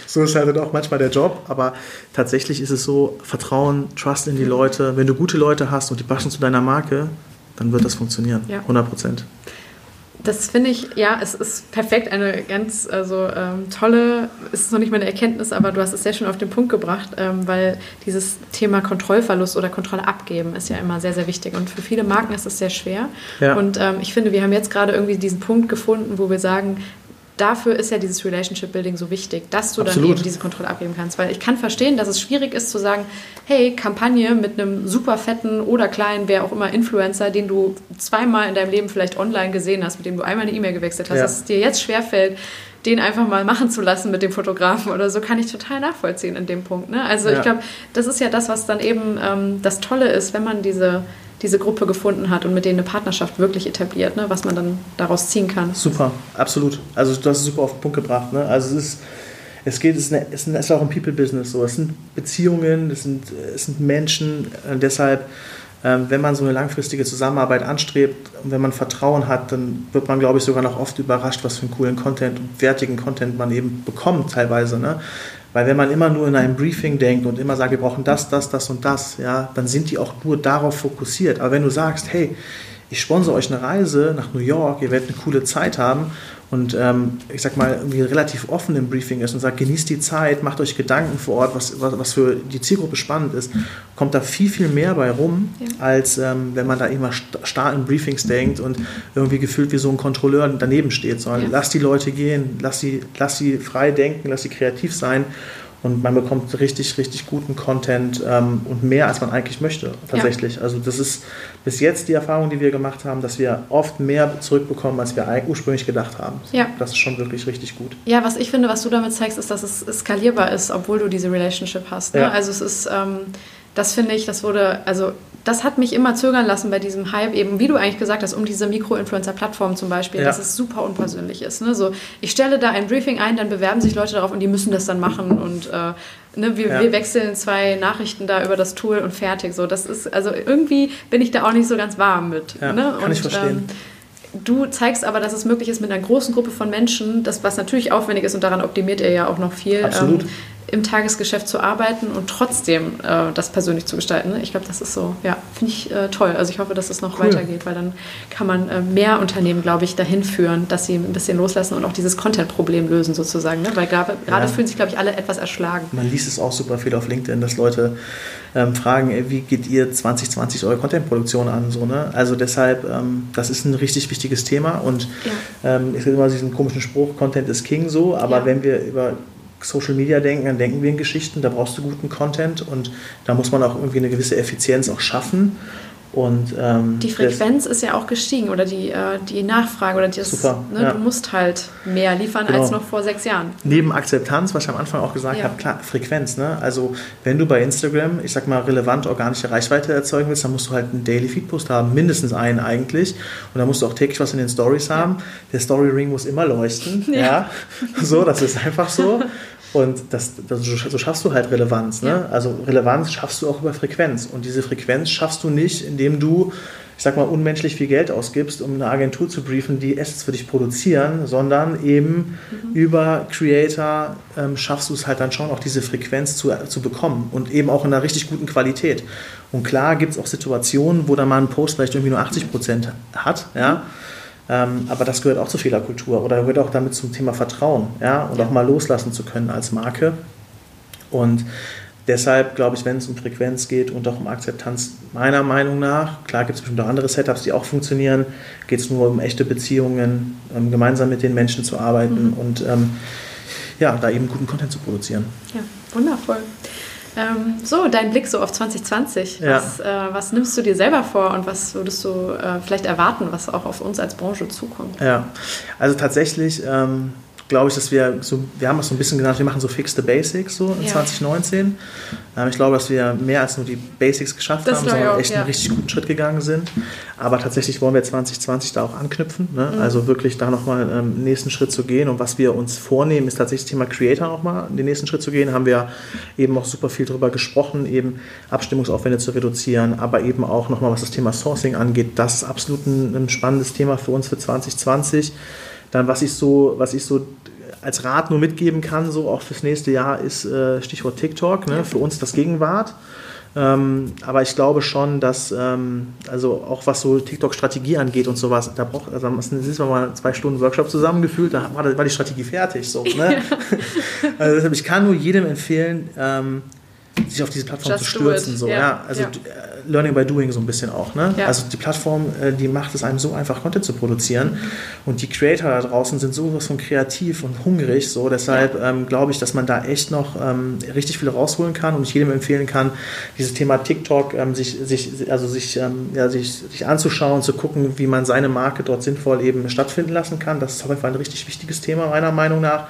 so ist halt dann auch manchmal der Job. Aber tatsächlich ist es so, Vertrauen, Trust in die mhm. Leute. Wenn du gute Leute hast und die passen zu deiner Marke, dann wird das funktionieren. Ja. 100 Prozent. Das finde ich, ja, es ist perfekt, eine ganz also, ähm, tolle, es ist noch nicht meine Erkenntnis, aber du hast es sehr schön auf den Punkt gebracht, ähm, weil dieses Thema Kontrollverlust oder Kontrolle abgeben ist ja immer sehr, sehr wichtig und für viele Marken ist es sehr schwer. Ja. Und ähm, ich finde, wir haben jetzt gerade irgendwie diesen Punkt gefunden, wo wir sagen, dafür ist ja dieses Relationship Building so wichtig, dass du Absolut. dann eben diese Kontrolle abgeben kannst. Weil ich kann verstehen, dass es schwierig ist zu sagen, hey, Kampagne mit einem super fetten oder kleinen, wer auch immer Influencer, den du zweimal in deinem Leben vielleicht online gesehen hast, mit dem du einmal eine E-Mail gewechselt hast, ja. dass es dir jetzt schwerfällt, den einfach mal machen zu lassen mit dem Fotografen oder so, kann ich total nachvollziehen in dem Punkt. Ne? Also ja. ich glaube, das ist ja das, was dann eben ähm, das Tolle ist, wenn man diese diese Gruppe gefunden hat und mit denen eine Partnerschaft wirklich etabliert, ne, was man dann daraus ziehen kann. Super, absolut. Also du hast es super auf den Punkt gebracht. Ne? Also es ist, es geht, es ist, eine, es ist auch ein People-Business. So. Es sind Beziehungen, es sind, es sind Menschen. Und deshalb ähm, wenn man so eine langfristige Zusammenarbeit anstrebt und wenn man Vertrauen hat, dann wird man, glaube ich, sogar noch oft überrascht, was für einen coolen Content und wertigen Content man eben bekommt teilweise. Ne? Weil wenn man immer nur in einem Briefing denkt und immer sagt, wir brauchen das, das, das und das, ja, dann sind die auch nur darauf fokussiert. Aber wenn du sagst, hey, ich sponsere euch eine Reise nach New York, ihr werdet eine coole Zeit haben und ähm, ich sag mal, irgendwie relativ offen im Briefing ist und sagt, genießt die Zeit, macht euch Gedanken vor Ort, was, was, was für die Zielgruppe spannend ist, kommt da viel, viel mehr bei rum, ja. als ähm, wenn man da immer starr in Briefings denkt und irgendwie gefühlt wie so ein Kontrolleur daneben steht, sondern ja. lass die Leute gehen, lass sie, lass sie frei denken, lass sie kreativ sein und man bekommt richtig, richtig guten Content ähm, und mehr, als man eigentlich möchte, tatsächlich. Ja. Also das ist bis jetzt die Erfahrung, die wir gemacht haben, dass wir oft mehr zurückbekommen, als wir ursprünglich gedacht haben. Ja. Das ist schon wirklich richtig gut. Ja, was ich finde, was du damit zeigst, ist, dass es skalierbar ist, obwohl du diese Relationship hast. Ne? Ja. Also es ist, ähm, das finde ich, das wurde, also das hat mich immer zögern lassen bei diesem Hype, eben wie du eigentlich gesagt hast, um diese Mikro-Influencer-Plattform zum Beispiel, ja. dass es super unpersönlich ist. Ne? So, ich stelle da ein Briefing ein, dann bewerben sich Leute darauf und die müssen das dann machen und äh, ne, wir, ja. wir, wechseln zwei Nachrichten da über das Tool und fertig. So, das ist, also irgendwie bin ich da auch nicht so ganz warm mit. Ja, ne? Kann und, ich verstehen. Ähm, du zeigst aber, dass es möglich ist mit einer großen Gruppe von Menschen, das was natürlich aufwendig ist und daran optimiert er ja auch noch viel. Absolut. Ähm, im Tagesgeschäft zu arbeiten und trotzdem äh, das persönlich zu gestalten. Ne? Ich glaube, das ist so, ja, finde ich äh, toll. Also ich hoffe, dass es noch cool. weitergeht, weil dann kann man äh, mehr Unternehmen, glaube ich, dahin führen, dass sie ein bisschen loslassen und auch dieses Content-Problem lösen sozusagen. Ne? Weil gerade ja. fühlen sich, glaube ich, alle etwas erschlagen. Man liest es auch super viel auf LinkedIn, dass Leute ähm, fragen, ey, wie geht ihr 2020 eure Content-Produktion an? So, ne? Also deshalb, ähm, das ist ein richtig wichtiges Thema und ja. ähm, es gibt immer diesen komischen Spruch, Content ist King so, aber ja. wenn wir über Social Media denken, dann denken wir in Geschichten, da brauchst du guten Content und da muss man auch irgendwie eine gewisse Effizienz auch schaffen. Und, ähm, die Frequenz ist ja auch gestiegen oder die, äh, die Nachfrage oder das, super, ne, ja. du musst halt mehr liefern genau. als noch vor sechs Jahren. Neben Akzeptanz, was ich am Anfang auch gesagt ja. habe, klar, Frequenz. Ne? Also wenn du bei Instagram, ich sag mal, relevant organische Reichweite erzeugen willst, dann musst du halt einen Daily Feed Post haben, mindestens einen eigentlich. Und dann musst du auch täglich was in den Stories haben. Ja. Der Story Ring muss immer leuchten. Ja. So, das ist einfach so. Und das, das, so schaffst du halt Relevanz. Ne? Also Relevanz schaffst du auch über Frequenz. Und diese Frequenz schaffst du nicht, indem du, ich sag mal, unmenschlich viel Geld ausgibst, um eine Agentur zu briefen, die Assets für dich produzieren, sondern eben mhm. über Creator ähm, schaffst du es halt dann schon auch diese Frequenz zu, zu bekommen und eben auch in einer richtig guten Qualität. Und klar gibt es auch Situationen, wo dann mal ein Post vielleicht irgendwie nur 80 Prozent hat, ja. Mhm ähm, aber das gehört auch zur Fehlerkultur oder gehört auch damit zum Thema Vertrauen ja? und auch mal loslassen zu können als Marke. Und deshalb glaube ich, wenn es um Frequenz geht und auch um Akzeptanz, meiner Meinung nach, klar gibt es bestimmt auch andere Setups, die auch funktionieren, geht es nur um echte Beziehungen, ähm, gemeinsam mit den Menschen zu arbeiten mhm. und ähm, ja, da eben guten Content zu produzieren. Ja, wundervoll. Ähm, so, dein Blick so auf 2020. Ja. Was, äh, was, nimmst du dir selber vor und was würdest du äh, vielleicht erwarten, was auch auf uns als Branche zukommt? Ja, also tatsächlich ähm, glaube ich, dass wir so, wir haben es so ein bisschen genannt, wir machen so Fix the Basics so in ja. 2019. Ähm, ich glaube, dass wir mehr als nur die Basics geschafft das haben, sondern auch, echt ja. einen richtig guten Schritt gegangen sind. Aber tatsächlich wollen wir 2020 da auch anknüpfen. Ne? Mhm. Also wirklich da nochmal ähm, den nächsten Schritt zu gehen. Und was wir uns vornehmen, ist tatsächlich das Thema Creator nochmal den nächsten Schritt zu gehen. Haben wir eben auch super viel darüber gesprochen, eben Abstimmungsaufwände zu reduzieren, aber eben auch nochmal, was das Thema Sourcing angeht. Das ist absolut ein, ein spannendes Thema für uns für 2020. Dann, was ich so, was ich so als Rat nur mitgeben kann, so auch fürs nächste Jahr, ist äh, Stichwort TikTok, ne, für uns das Gegenwart. Ähm, aber ich glaube schon, dass, ähm, also auch was so TikTok-Strategie angeht und sowas, da braucht, also sind wir mal zwei Stunden Workshop zusammengefühlt, da war, war die Strategie fertig. So, ne? also deshalb, ich kann nur jedem empfehlen, ähm, sich auf diese Plattform Just zu stürzen. So, yeah. ja. Also yeah. Learning by Doing so ein bisschen auch. Ne? Ja. Also die Plattform, äh, die macht es einem so einfach, Content zu produzieren. Und die Creator da draußen sind sowas von kreativ und hungrig. So. Deshalb ja. ähm, glaube ich, dass man da echt noch ähm, richtig viel rausholen kann und ich jedem empfehlen kann, dieses Thema TikTok ähm, sich, sich, also sich, ähm, ja, sich, sich anzuschauen, zu gucken, wie man seine Marke dort sinnvoll eben stattfinden lassen kann. Das ist auf jeden Fall ein richtig wichtiges Thema, meiner Meinung nach.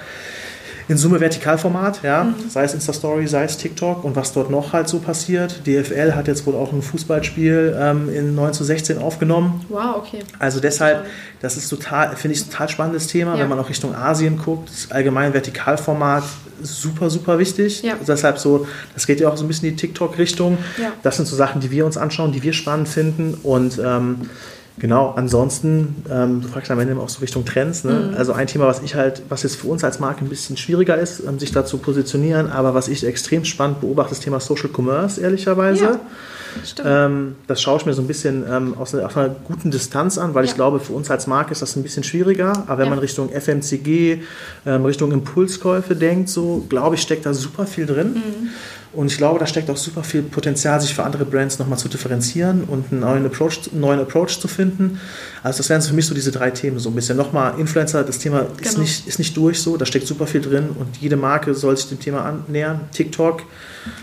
In Summe Vertikalformat, ja, mhm. sei es Insta-Story, sei es TikTok und was dort noch halt so passiert. DFL hat jetzt wohl auch ein Fußballspiel ähm, in 9 zu 16 aufgenommen. Wow, okay. Also deshalb, das ist total, finde ich, ein total spannendes Thema, ja. wenn man auch Richtung Asien guckt. Allgemein Vertikalformat super, super wichtig. Ja. Deshalb so, das geht ja auch so ein bisschen in die TikTok-Richtung. Ja. Das sind so Sachen, die wir uns anschauen, die wir spannend finden und ähm, Genau, ansonsten, ähm, du fragst am Ende auch so Richtung Trends. Ne? Mhm. Also ein Thema, was ich halt, was jetzt für uns als Marke ein bisschen schwieriger ist, ähm, sich da zu positionieren, aber was ich extrem spannend beobachte, das Thema Social Commerce, ehrlicherweise. Ja. Ähm, das schaue ich mir so ein bisschen ähm, aus, einer, aus, einer, guten Distanz an, weil ja. ich glaube, für uns als Marke ist das ein bisschen schwieriger. Aber wenn ja. man Richtung FMCG, ähm, Richtung Impulskäufe denkt, so glaube ich, steckt da super viel drin. Mhm. Und ich glaube, da steckt auch super viel Potenzial, sich für andere Brands nochmal zu differenzieren und einen neuen Approach, einen neuen Approach zu finden. Also das wären für mich so diese drei Themen. So ein bisschen nochmal Influencer, das Thema genau. ist, nicht, ist nicht durch so, da steckt super viel drin und jede Marke soll sich dem Thema annähern. TikTok,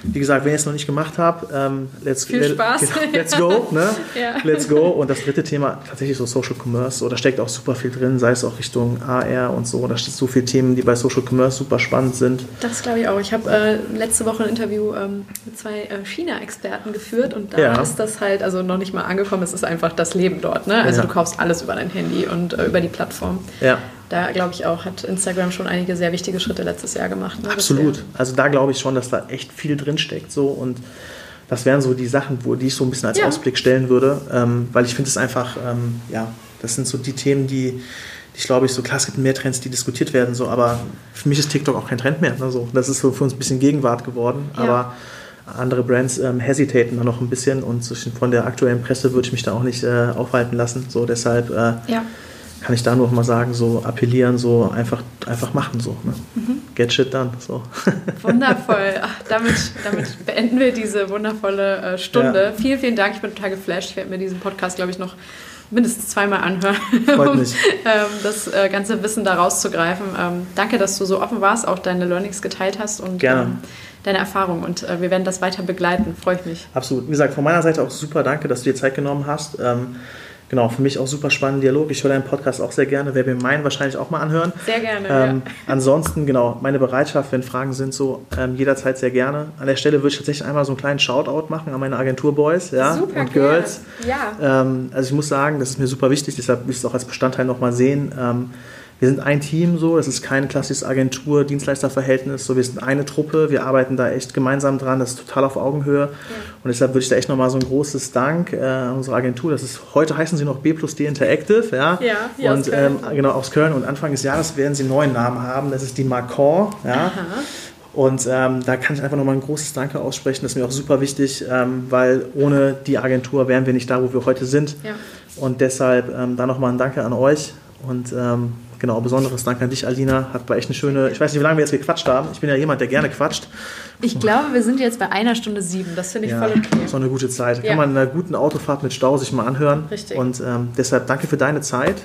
wie gesagt, wenn ihr es noch nicht gemacht habt, ähm, let's, Viel Spaß. Genau, let's go. Ne? ja. Let's go. Und das dritte Thema, tatsächlich so Social Commerce. So, da steckt auch super viel drin, sei es auch Richtung AR und so. Da steht so viele Themen, die bei Social Commerce super spannend sind. Das glaube ich auch. Ich habe äh, letzte Woche ein Interview ähm, mit zwei äh, China-Experten geführt und da ja. ist das halt also noch nicht mal angekommen. Es ist einfach das Leben dort. Ne? Also ja. du kaufst alles über dein Handy und äh, über die Plattform. Ja da glaube ich auch, hat Instagram schon einige sehr wichtige Schritte letztes Jahr gemacht. Ne? Absolut. Also da glaube ich schon, dass da echt viel drinsteckt. So und das wären so die Sachen, wo, die ich so ein bisschen als ja. Ausblick stellen würde, ähm, weil ich finde es einfach, ähm, ja, das sind so die Themen, die, die ich glaube ich so, klar, es gibt mehr Trends, die diskutiert werden, so, aber für mich ist TikTok auch kein Trend mehr. Ne, so. Das ist so für uns ein bisschen Gegenwart geworden, ja. aber andere Brands ähm, hesitaten da noch ein bisschen und von der aktuellen Presse würde ich mich da auch nicht äh, aufhalten lassen. So deshalb äh, ja kann ich da nur noch mal sagen, so appellieren, so einfach, einfach machen, so. Ne? Mhm. Get shit done. So. Wundervoll. Ach, damit, damit beenden wir diese wundervolle äh, Stunde. Ja. Vielen, vielen Dank. Ich bin total geflasht. Ich werde mir diesen Podcast, glaube ich, noch mindestens zweimal anhören, um ähm, das äh, ganze Wissen da rauszugreifen. Ähm, danke, dass du so offen warst, auch deine Learnings geteilt hast und ähm, deine Erfahrung. Und äh, wir werden das weiter begleiten. Freue ich mich. Absolut. Wie gesagt, von meiner Seite auch super danke, dass du dir Zeit genommen hast. Ähm, Genau, für mich auch super spannender Dialog. Ich höre deinen Podcast auch sehr gerne, werde mir meinen wahrscheinlich auch mal anhören. Sehr gerne. Ähm, ja. Ansonsten, genau, meine Bereitschaft, wenn Fragen sind, so ähm, jederzeit sehr gerne. An der Stelle würde ich tatsächlich einmal so einen kleinen Shoutout machen an meine Agentur-Boys ja, super und Girls. Ja. Ähm, also ich muss sagen, das ist mir super wichtig, deshalb will ich es auch als Bestandteil nochmal sehen. Wir sind ein Team so, es ist kein klassisches Agentur-Dienstleister-Verhältnis, so wir sind eine Truppe, wir arbeiten da echt gemeinsam dran, das ist total auf Augenhöhe ja. und deshalb würde ich da echt nochmal so ein großes Dank äh, an unsere Agentur, das ist, heute heißen sie noch B plus D Interactive, ja, ja und ähm, genau aus Köln und Anfang des Jahres werden sie einen neuen Namen haben, das ist die Macor, ja. Aha. Und ähm, da kann ich einfach nochmal ein großes Danke aussprechen. Das ist mir auch super wichtig, ähm, weil ohne die Agentur wären wir nicht da, wo wir heute sind. Ja. Und deshalb ähm, da nochmal ein Danke an euch. Und ähm, Genau, besonderes Dank an dich, Alina. Hat war echt eine schöne. Ich weiß nicht, wie lange wir jetzt gequatscht haben. Ich bin ja jemand, der gerne quatscht. Ich glaube, wir sind jetzt bei einer Stunde sieben. Das finde ich ja, voll okay. So eine gute Zeit. Ja. Kann man in einer guten Autofahrt mit Stau sich mal anhören. Richtig. Und ähm, deshalb danke für deine Zeit.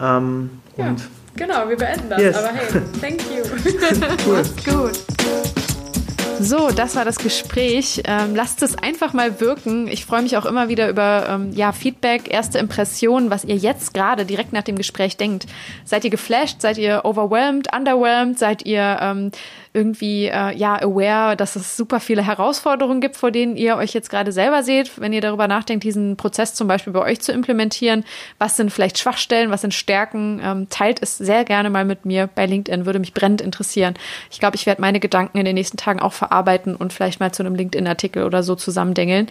Ähm, ja, und genau, wir beenden das. Yes. Aber hey, thank you. cool. Macht's gut. So, das war das Gespräch. Ähm, lasst es einfach mal wirken. Ich freue mich auch immer wieder über ähm, ja, Feedback, erste Impressionen, was ihr jetzt gerade direkt nach dem Gespräch denkt. Seid ihr geflasht? Seid ihr overwhelmed, underwhelmed? Seid ihr ähm, irgendwie äh, ja aware, dass es super viele Herausforderungen gibt, vor denen ihr euch jetzt gerade selber seht, wenn ihr darüber nachdenkt, diesen Prozess zum Beispiel bei euch zu implementieren. Was sind vielleicht Schwachstellen, was sind Stärken? Ähm, teilt es sehr gerne mal mit mir bei LinkedIn, würde mich brennend interessieren. Ich glaube, ich werde meine Gedanken in den nächsten Tagen auch verarbeiten und vielleicht mal zu einem LinkedIn-Artikel oder so zusammendengeln.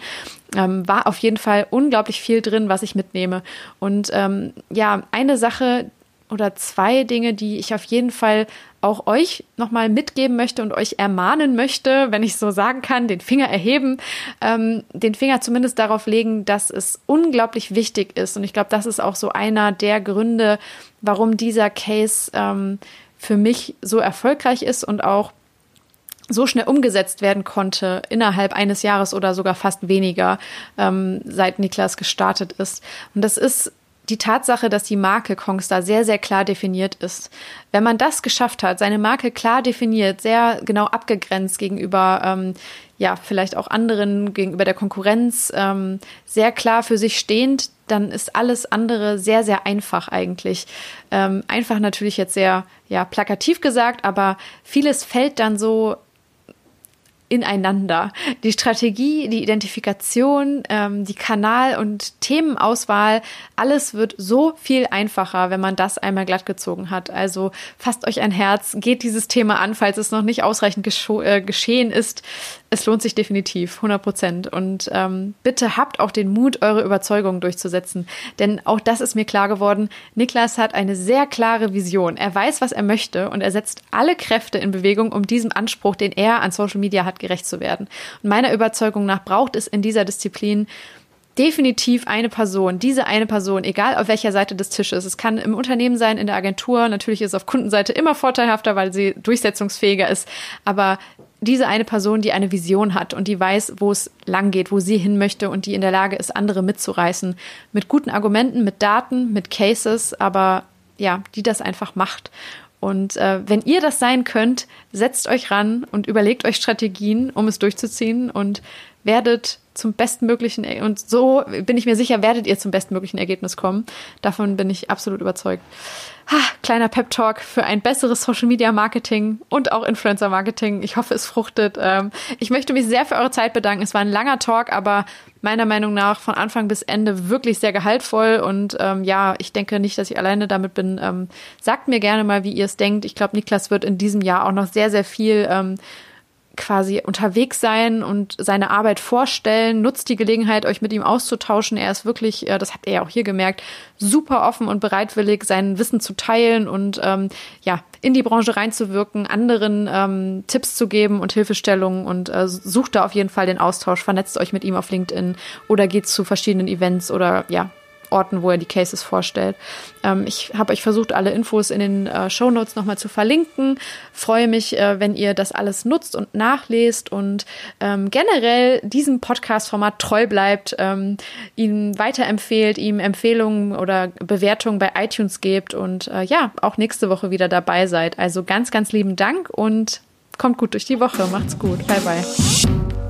Ähm, war auf jeden Fall unglaublich viel drin, was ich mitnehme. Und ähm, ja, eine Sache, oder zwei Dinge, die ich auf jeden Fall auch euch nochmal mitgeben möchte und euch ermahnen möchte, wenn ich so sagen kann, den Finger erheben, ähm, den Finger zumindest darauf legen, dass es unglaublich wichtig ist. Und ich glaube, das ist auch so einer der Gründe, warum dieser Case ähm, für mich so erfolgreich ist und auch so schnell umgesetzt werden konnte innerhalb eines Jahres oder sogar fast weniger, ähm, seit Niklas gestartet ist. Und das ist die Tatsache, dass die Marke Kongstar sehr, sehr klar definiert ist. Wenn man das geschafft hat, seine Marke klar definiert, sehr genau abgegrenzt gegenüber, ähm, ja, vielleicht auch anderen, gegenüber der Konkurrenz, ähm, sehr klar für sich stehend, dann ist alles andere sehr, sehr einfach eigentlich. Ähm, einfach natürlich jetzt sehr, ja, plakativ gesagt, aber vieles fällt dann so ineinander. Die Strategie, die Identifikation, ähm, die Kanal- und Themenauswahl, alles wird so viel einfacher, wenn man das einmal glatt gezogen hat. Also fasst euch ein Herz, geht dieses Thema an, falls es noch nicht ausreichend äh, geschehen ist. Es lohnt sich definitiv, 100 Prozent. Und ähm, bitte habt auch den Mut, eure Überzeugungen durchzusetzen. Denn auch das ist mir klar geworden. Niklas hat eine sehr klare Vision. Er weiß, was er möchte und er setzt alle Kräfte in Bewegung, um diesem Anspruch, den er an Social Media hat, gerecht zu werden. Und meiner Überzeugung nach braucht es in dieser Disziplin definitiv eine Person, diese eine Person, egal auf welcher Seite des Tisches. Es kann im Unternehmen sein, in der Agentur. Natürlich ist es auf Kundenseite immer vorteilhafter, weil sie durchsetzungsfähiger ist. Aber diese eine Person, die eine Vision hat und die weiß, wo es lang geht, wo sie hin möchte und die in der Lage ist, andere mitzureißen. Mit guten Argumenten, mit Daten, mit Cases, aber ja, die das einfach macht. Und äh, wenn ihr das sein könnt, setzt euch ran und überlegt euch Strategien, um es durchzuziehen und werdet zum bestmöglichen und so bin ich mir sicher, werdet ihr zum bestmöglichen Ergebnis kommen. Davon bin ich absolut überzeugt. Ha, kleiner Pep Talk für ein besseres Social Media Marketing und auch Influencer Marketing. Ich hoffe, es fruchtet. Ähm, ich möchte mich sehr für eure Zeit bedanken. Es war ein langer Talk, aber meiner Meinung nach von Anfang bis Ende wirklich sehr gehaltvoll. Und ähm, ja, ich denke nicht, dass ich alleine damit bin. Ähm, sagt mir gerne mal, wie ihr es denkt. Ich glaube, Niklas wird in diesem Jahr auch noch sehr, sehr viel ähm, quasi unterwegs sein und seine Arbeit vorstellen. Nutzt die Gelegenheit, euch mit ihm auszutauschen. Er ist wirklich, das habt ihr ja auch hier gemerkt, super offen und bereitwillig, sein Wissen zu teilen und ähm, ja, in die Branche reinzuwirken, anderen ähm, Tipps zu geben und Hilfestellungen und äh, sucht da auf jeden Fall den Austausch, vernetzt euch mit ihm auf LinkedIn oder geht zu verschiedenen Events oder ja, Orten, wo er die Cases vorstellt. Ähm, ich habe euch versucht, alle Infos in den äh, Show Notes nochmal zu verlinken. Freue mich, äh, wenn ihr das alles nutzt und nachlest und ähm, generell diesem Podcast-Format treu bleibt, ähm, ihn weiterempfehlt, ihm Empfehlungen oder Bewertungen bei iTunes gebt und äh, ja, auch nächste Woche wieder dabei seid. Also ganz, ganz lieben Dank und kommt gut durch die Woche. Macht's gut. Bye, bye.